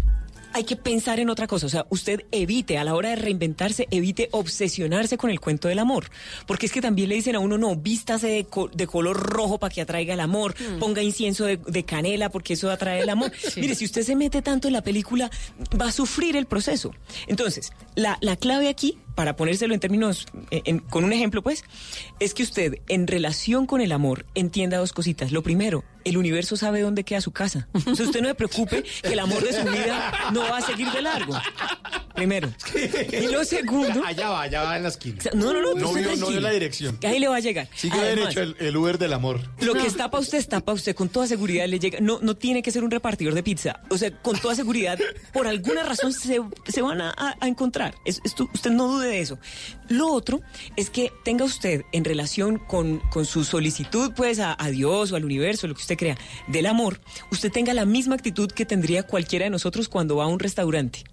Hay que pensar en otra cosa. O sea, usted evite, a la hora de reinventarse, evite obsesionarse con el cuento del amor. Porque es que también le dicen a uno, no, vístase de, co- de color rojo para que atraiga el amor, ponga incienso de, de canela porque eso atrae el amor. Mire, si usted se mete tanto en la película, va a sufrir el proceso. Entonces, la, la clave aquí, para ponérselo en términos, eh, en- con un ejemplo, pues, es que usted, en relación con el amor, entienda dos cositas. Lo primero, el universo sabe dónde queda su casa. O sea, usted no se preocupe que el amor de su vida no va a seguir de largo. Primero. Y lo segundo. Allá va, allá va en la esquina. No, no, no, No vio, no vio la dirección. Que ahí le va a llegar. Sigue Además, derecho el, el Uber del amor. lo que está para usted está para usted, con toda seguridad le llega. No, no tiene que ser un repartidor de pizza. O sea, con toda seguridad, por alguna razón se, se van a, encontrar. Es- esto- usted no de eso. Lo otro es que tenga usted en relación con, con su solicitud, pues, a, a Dios o al universo, lo que usted crea, del amor, usted tenga la misma actitud que tendría cualquiera de nosotros cuando va a un restaurante.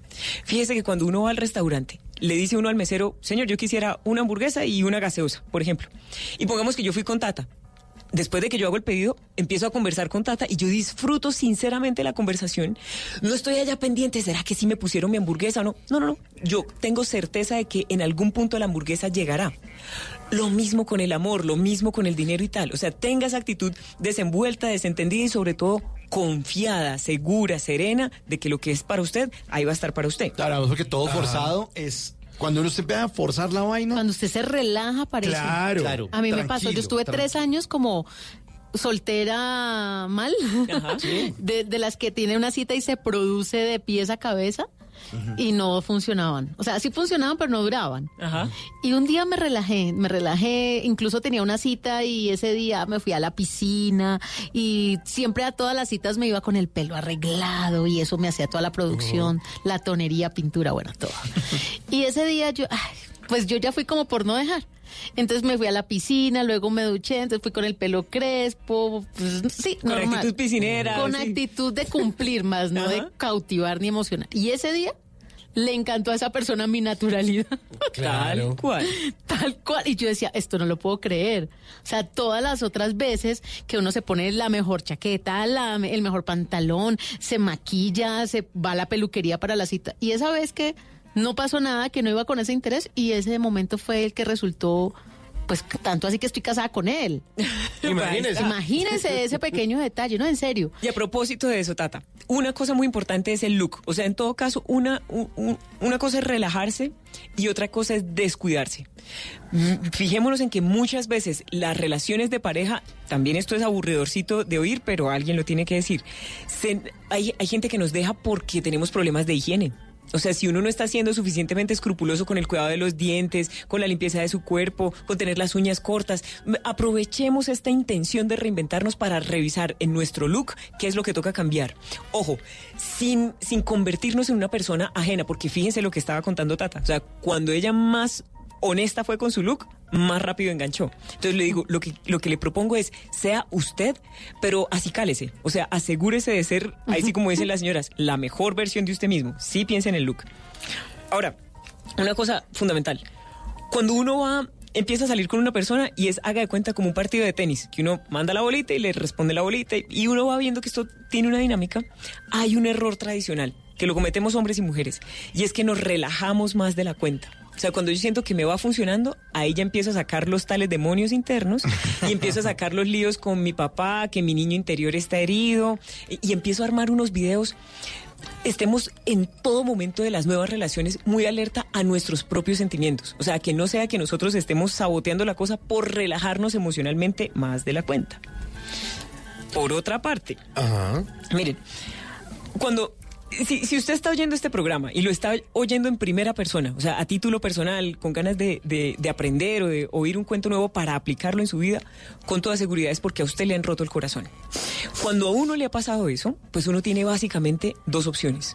Fíjese que cuando uno va al restaurante, le dice uno al mesero, señor, yo quisiera una hamburguesa y una gaseosa, por ejemplo. Y pongamos que yo fui con Tata. Después de que yo hago el pedido, empiezo a conversar con Tata y yo disfruto sinceramente la conversación. No estoy allá pendiente, ¿será que sí me pusieron mi hamburguesa o no? No, no, no. Yo tengo certeza de que en algún punto la hamburguesa llegará. Lo mismo con el amor, lo mismo con el dinero y tal. O sea, tenga esa actitud desenvuelta, desentendida y sobre todo confiada, segura, serena de que lo que es para usted, ahí va a estar para usted. Claro, porque todo forzado es cuando uno se empieza a forzar la vaina. Cuando usted se relaja, parece. Claro. Claro. A mí me pasó, yo Tranquilo, estuve tres años como soltera mal, de, de las que tiene una cita y se produce de pies a cabeza y no funcionaban. O sea, sí funcionaban, pero no duraban. Ajá. Y un día me relajé, me relajé, incluso tenía una cita y ese día me fui a la piscina y siempre a todas las citas me iba con el pelo arreglado y eso me hacía toda la producción, la tonería, pintura, bueno, todo. y ese día yo, ay, pues yo ya fui como por no dejar. Entonces me fui a la piscina, luego me duché, entonces fui con el pelo crespo, pues, sí, Con normal. actitud piscinera, Con sí. actitud de cumplir más, no de cautivar ni emocionar. Y ese día le encantó a esa persona mi naturalidad. Tal cual. Tal cual. Y yo decía, esto no lo puedo creer. O sea, todas las otras veces que uno se pone la mejor chaqueta, la- el mejor pantalón, se maquilla, se va a la peluquería para la cita. Y esa vez que no pasó nada, que no iba con ese interés, y ese momento fue el que resultó, pues tanto así que estoy casada con él. Imagínese. Imagínese ese pequeño detalle, ¿no? En serio. Y a propósito de eso, Tata, una cosa muy importante es el look. O sea, en todo caso, una, un- un- una cosa es relajarse y otra cosa es descuidarse. Fijémonos en que muchas veces las relaciones de pareja, también esto es aburridorcito de oír, pero alguien lo tiene que decir. Se- hay, hay gente que nos deja porque tenemos problemas de higiene. O sea, si uno no está siendo suficientemente escrupuloso con el cuidado de los dientes, con la limpieza de su cuerpo, con tener las uñas cortas, aprovechemos esta intención de reinventarnos para revisar en nuestro look qué es lo que toca cambiar. Ojo, sin, sin convertirnos en una persona ajena, porque fíjense lo que estaba contando Tata. O sea, cuando ella más honesta fue con su look, más rápido enganchó. Entonces le digo, lo que, lo que le propongo es, sea usted, pero así cálese. O sea, asegúrese de ser, ahí sí como dicen las señoras, la mejor versión de usted mismo. Sí piense en el look. Ahora, una cosa fundamental. Cuando uno va, empieza a salir con una persona y es, haga de cuenta como un partido de tenis, que uno manda la bolita y le responde la bolita y uno va viendo que esto tiene una dinámica, hay un error tradicional que lo cometemos hombres y mujeres y es que nos relajamos más de la cuenta. O sea, cuando yo siento que me va funcionando, ahí ya empiezo a sacar los tales demonios internos y empiezo a sacar los líos con mi papá, que mi niño interior está herido y, y empiezo a armar unos videos estemos en todo momento de las nuevas relaciones muy alerta a nuestros propios sentimientos. O sea, que no sea que nosotros estemos saboteando la cosa por relajarnos emocionalmente más de la cuenta. Por otra parte, miren, cuando... Si, si usted está oyendo este programa y lo está oyendo en primera persona, o sea, a título personal, con ganas de, de- de aprender o de oír un cuento nuevo para aplicarlo en su vida, con toda seguridad es porque a usted le han roto el corazón. Cuando a uno le ha pasado eso, pues uno tiene básicamente dos opciones.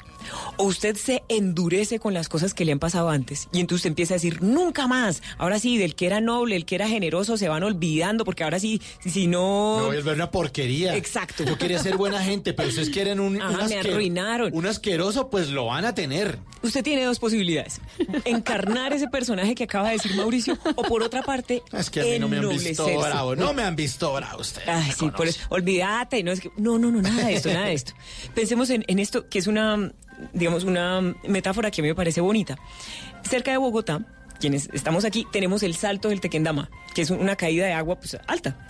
O usted se endurece con las cosas que le han pasado antes y entonces usted empieza a decir, nunca más. Ahora sí, del que era noble, el que era generoso, se van olvidando porque ahora sí, si no... Me voy a ver una porquería. Exacto. Yo quería ser buena gente, pero ustedes quieren un, Ajá, me arruinaron. Un asqueroso, pues lo van a tener. Usted tiene dos posibilidades. Encarnar ese personaje que acaba de decir Mauricio o por otra parte, Es que a mí no me han visto ennoblecerse. bravo. No me han visto bravo ustedes. Ay, sí, por eso, olvídate, no, es que, no, no, no, nada de esto, nada de esto. Pensemos en, en esto, que es una, digamos, una metáfora que a mí me parece bonita. Cerca de Bogotá, quienes estamos aquí, tenemos el salto del Tequendama, que es una caída de agua pues, alta.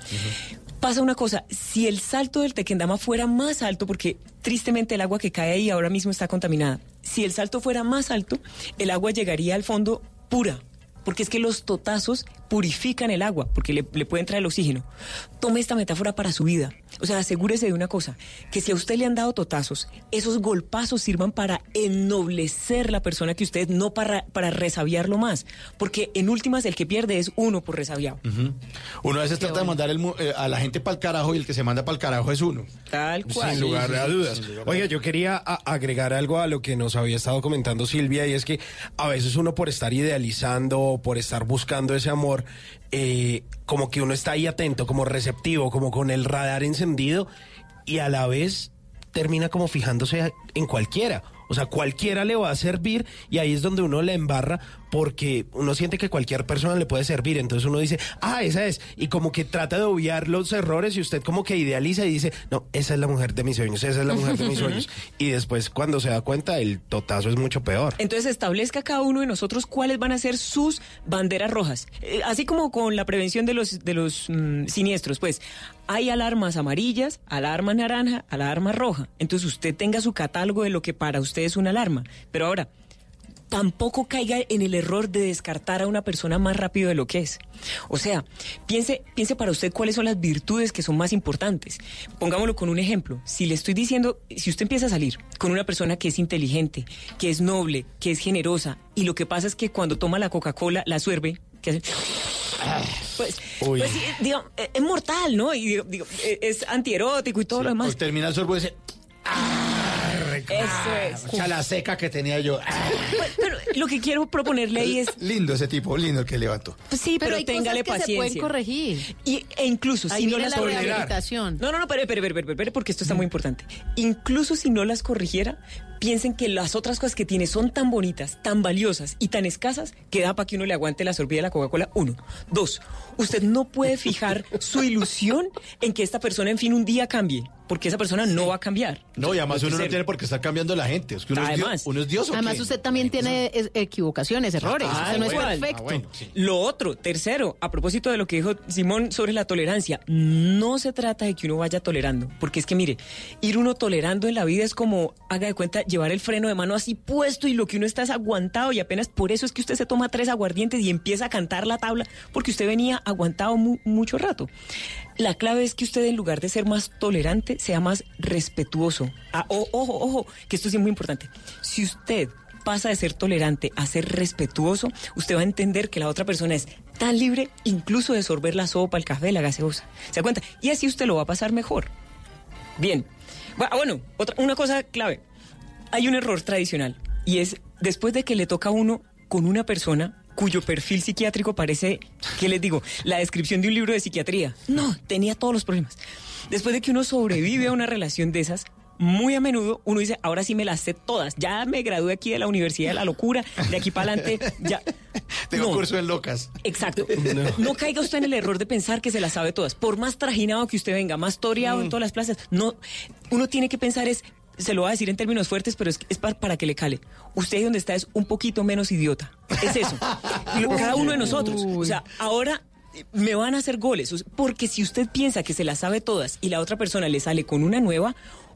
Pasa una cosa, si el salto del Tequendama fuera más alto, porque tristemente el agua que cae ahí ahora mismo está contaminada, si el salto fuera más alto, el agua llegaría al fondo pura. Porque es que los totazos purifican el agua, porque le, le pueden traer el oxígeno. Tome esta metáfora para su vida. O sea, asegúrese de una cosa, que si a usted le han dado totazos, esos golpazos sirvan para ennoblecer la persona que usted, no para, para resabiarlo más. Porque en últimas el que pierde es uno por resabiado. Uno a veces trata de mandar el eh, a la gente para el carajo y el que se manda para el carajo es uno. Tal Sin lugar a dudas. Oiga, yo quería agregar algo a lo que nos había estado comentando Silvia y es que a veces uno por estar idealizando, por estar buscando ese amor, eh, como que uno está ahí atento, como receptivo, como con el radar encendido y a la vez termina como fijándose en cualquiera. O sea, cualquiera le va a servir y ahí es donde uno le embarra porque uno siente que cualquier persona le puede servir. Entonces uno dice, ah, esa es. Y como que trata de obviar los errores y usted como que idealiza y dice, no, esa es la mujer de mis sueños, esa es la mujer de mis sueños. Y después cuando se da cuenta, el totazo es mucho peor. Entonces establezca cada uno de nosotros cuáles van a ser sus banderas rojas. Eh, así como con la prevención de los, de los mm, siniestros, pues hay alarmas amarillas, alarma naranja, alarma roja. Entonces usted tenga su catálogo de lo que para usted es una alarma. Pero ahora, tampoco caiga en el error de descartar a una persona más rápido de lo que es. O sea, piense, piense para usted cuáles son las virtudes que son más importantes. Pongámoslo con un ejemplo. Si le estoy diciendo, si usted empieza a salir con una persona que es inteligente, que es noble, que es generosa, y lo que pasa es que cuando toma la Coca-Cola la suerve, que. Pues, Uy. pues digo, eh, es mortal, ¿no? Y digo, digo, eh, es antierótico y todo lo demás. Pues termina el sorbo y dice, Eso es. "Echa la seca que tenía yo. Pues, Pero lo que quiero proponerle ahí es Lindo ese tipo, lindo el que levantó. Pues sí, pero, Pero hay téngale cosas que se paciencia. pueden corregir. Y, e incluso Ahí si no las la corrigiera. rehabilitación. No, no, no, espere, espere, porque esto está muy importante. Incluso si no las corrigiera, piensen que las otras cosas que tiene son tan bonitas, tan valiosas y tan escasas que da para que uno le aguante la sorbida de la Coca-Cola. Uno. Dos, usted no puede fijar su ilusión en que esta persona, en fin, un día cambie, porque esa persona no va a cambiar. No, y además uno no tiene por qué estar cambiando la gente. Es que uno, es, Además. Dios, uno es Dios. ¿o Además, qué? usted también tiene es- equivocaciones, errores. Ah, Usted no es perfecto. Ah, bueno, sí. Lo otro, tercero, a propósito de lo que dijo Simón sobre la tolerancia, no se trata de que uno vaya tolerando, porque es que mire, ir uno tolerando en la vida es como, haga de cuenta, llevar el freno de mano así puesto y lo que uno está es aguantado y apenas por eso es que usted se toma tres aguardientes y empieza a cantar la tabla, porque usted venía aguantado mu- mucho rato. La clave es que usted en lugar de ser más tolerante, sea más respetuoso. Ah, ojo, ojo, que esto es muy importante. Si usted pasa de ser tolerante a ser respetuoso, usted va a entender que la otra persona es tan libre incluso de sorber la sopa, el café, la gaseosa. ¿Se da cuenta? Y así usted lo va a pasar mejor. Bien. Ah, Bueno, otra, una cosa clave. Hay un error tradicional y es después de que le toca a uno con una persona cuyo perfil psiquiátrico parece, ¿qué les digo? La descripción de un libro de psiquiatría. No, tenía todos los problemas. Después de que uno sobrevive a una relación de esas, muy a menudo uno dice, ahora sí me las sé todas. Ya me gradué aquí de la Universidad de la Locura, de aquí para adelante, ya. Tengo No. curso en locas. Exacto. No. caiga usted en el error de pensar que se la sabe todas. Por más trajinado que usted venga, más toreado en todas las plazas, no, uno tiene que pensar es, se lo voy a decir en términos fuertes, pero es, es pa- para, que le cale. Usted donde está es un poquito menos idiota. Es eso. Cada uno de nosotros. O sea, ahora eh, me van a hacer goles. Porque si usted piensa que se las sabe todas y la otra persona le sale con una nueva,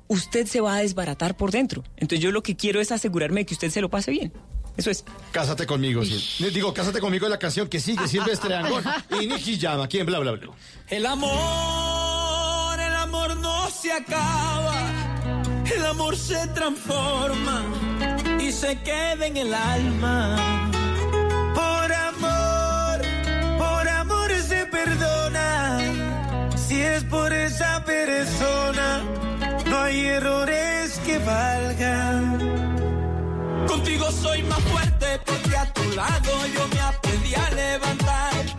usted se va a desbaratar por dentro. Entonces yo lo que quiero es asegurarme de que usted se lo pase bien. Eso es. Cásate conmigo, Sil. Digo, cásate conmigo es la canción que sigue Silvestre Angón y Nicky Llama, aquí en Bla Bla Bla. El amor, el amor no se acaba, el amor se transforma y se queda en el alma. Por amor, por amor se perdona, si es por esa persona, no hay errores que valgan. Contigo soy más fuerte porque a tu lado yo me aprendí a levantar.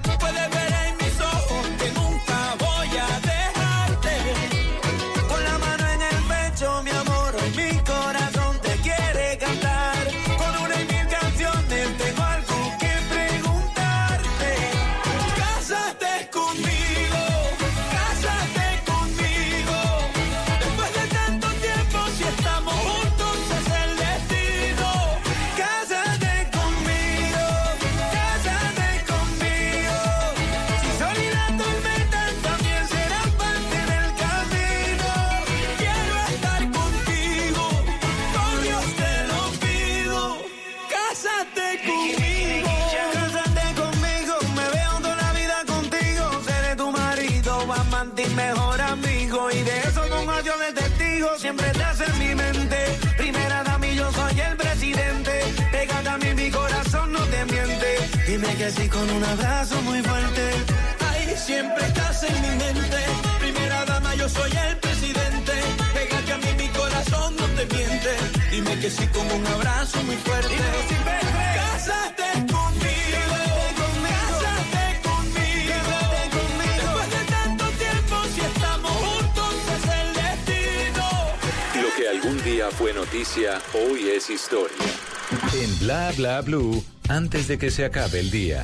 Sí con un abrazo muy fuerte. Ay, siempre estás en mi mente. Primera dama, yo soy el presidente. Pégate a mí, mi corazón no te miente. Dime que sí con un abrazo muy fuerte. Cásate conmigo. Cásate conmigo. Después de tanto tiempo, si estamos juntos, es el destino. Lo que algún día fue noticia, hoy es historia. En Bla Bla Blue, antes de que se acabe el día.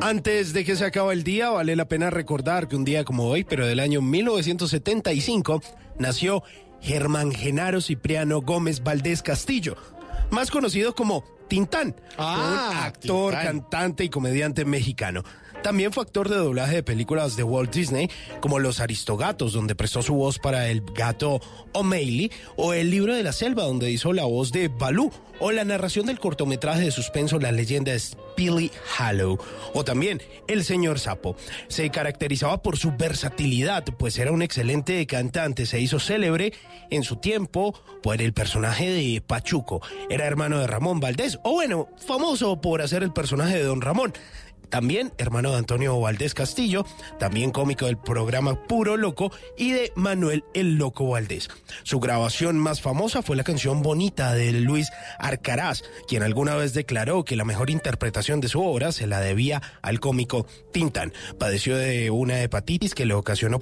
Antes de que se acabe el día, vale la pena recordar que un día como hoy, pero del año 1975, nació Germán Genaro Cipriano Gómez Valdés Castillo, más conocido como Tintán, Ah, un actor, Tintán. cantante y comediante mexicano. También fue actor de doblaje de películas de Walt Disney, como Los Aristogatos, donde prestó su voz para el gato O'Malley, o El libro de la selva, donde hizo la voz de Balú, o la narración del cortometraje de suspenso La leyenda de Billy Hallow, o también El señor Sapo. Se caracterizaba por su versatilidad, pues era un excelente cantante, se hizo célebre en su tiempo por el personaje de Pachuco, era hermano de Ramón Valdés, o bueno, famoso por hacer el personaje de Don Ramón. También hermano de Antonio Valdés Castillo, también cómico del programa Puro Loco y de Manuel el Loco Valdés. Su grabación más famosa fue la canción Bonita de Luis Arcaraz, quien alguna vez declaró que la mejor interpretación de su obra se la debía al cómico Tintán. Padeció de una hepatitis que le ocasionó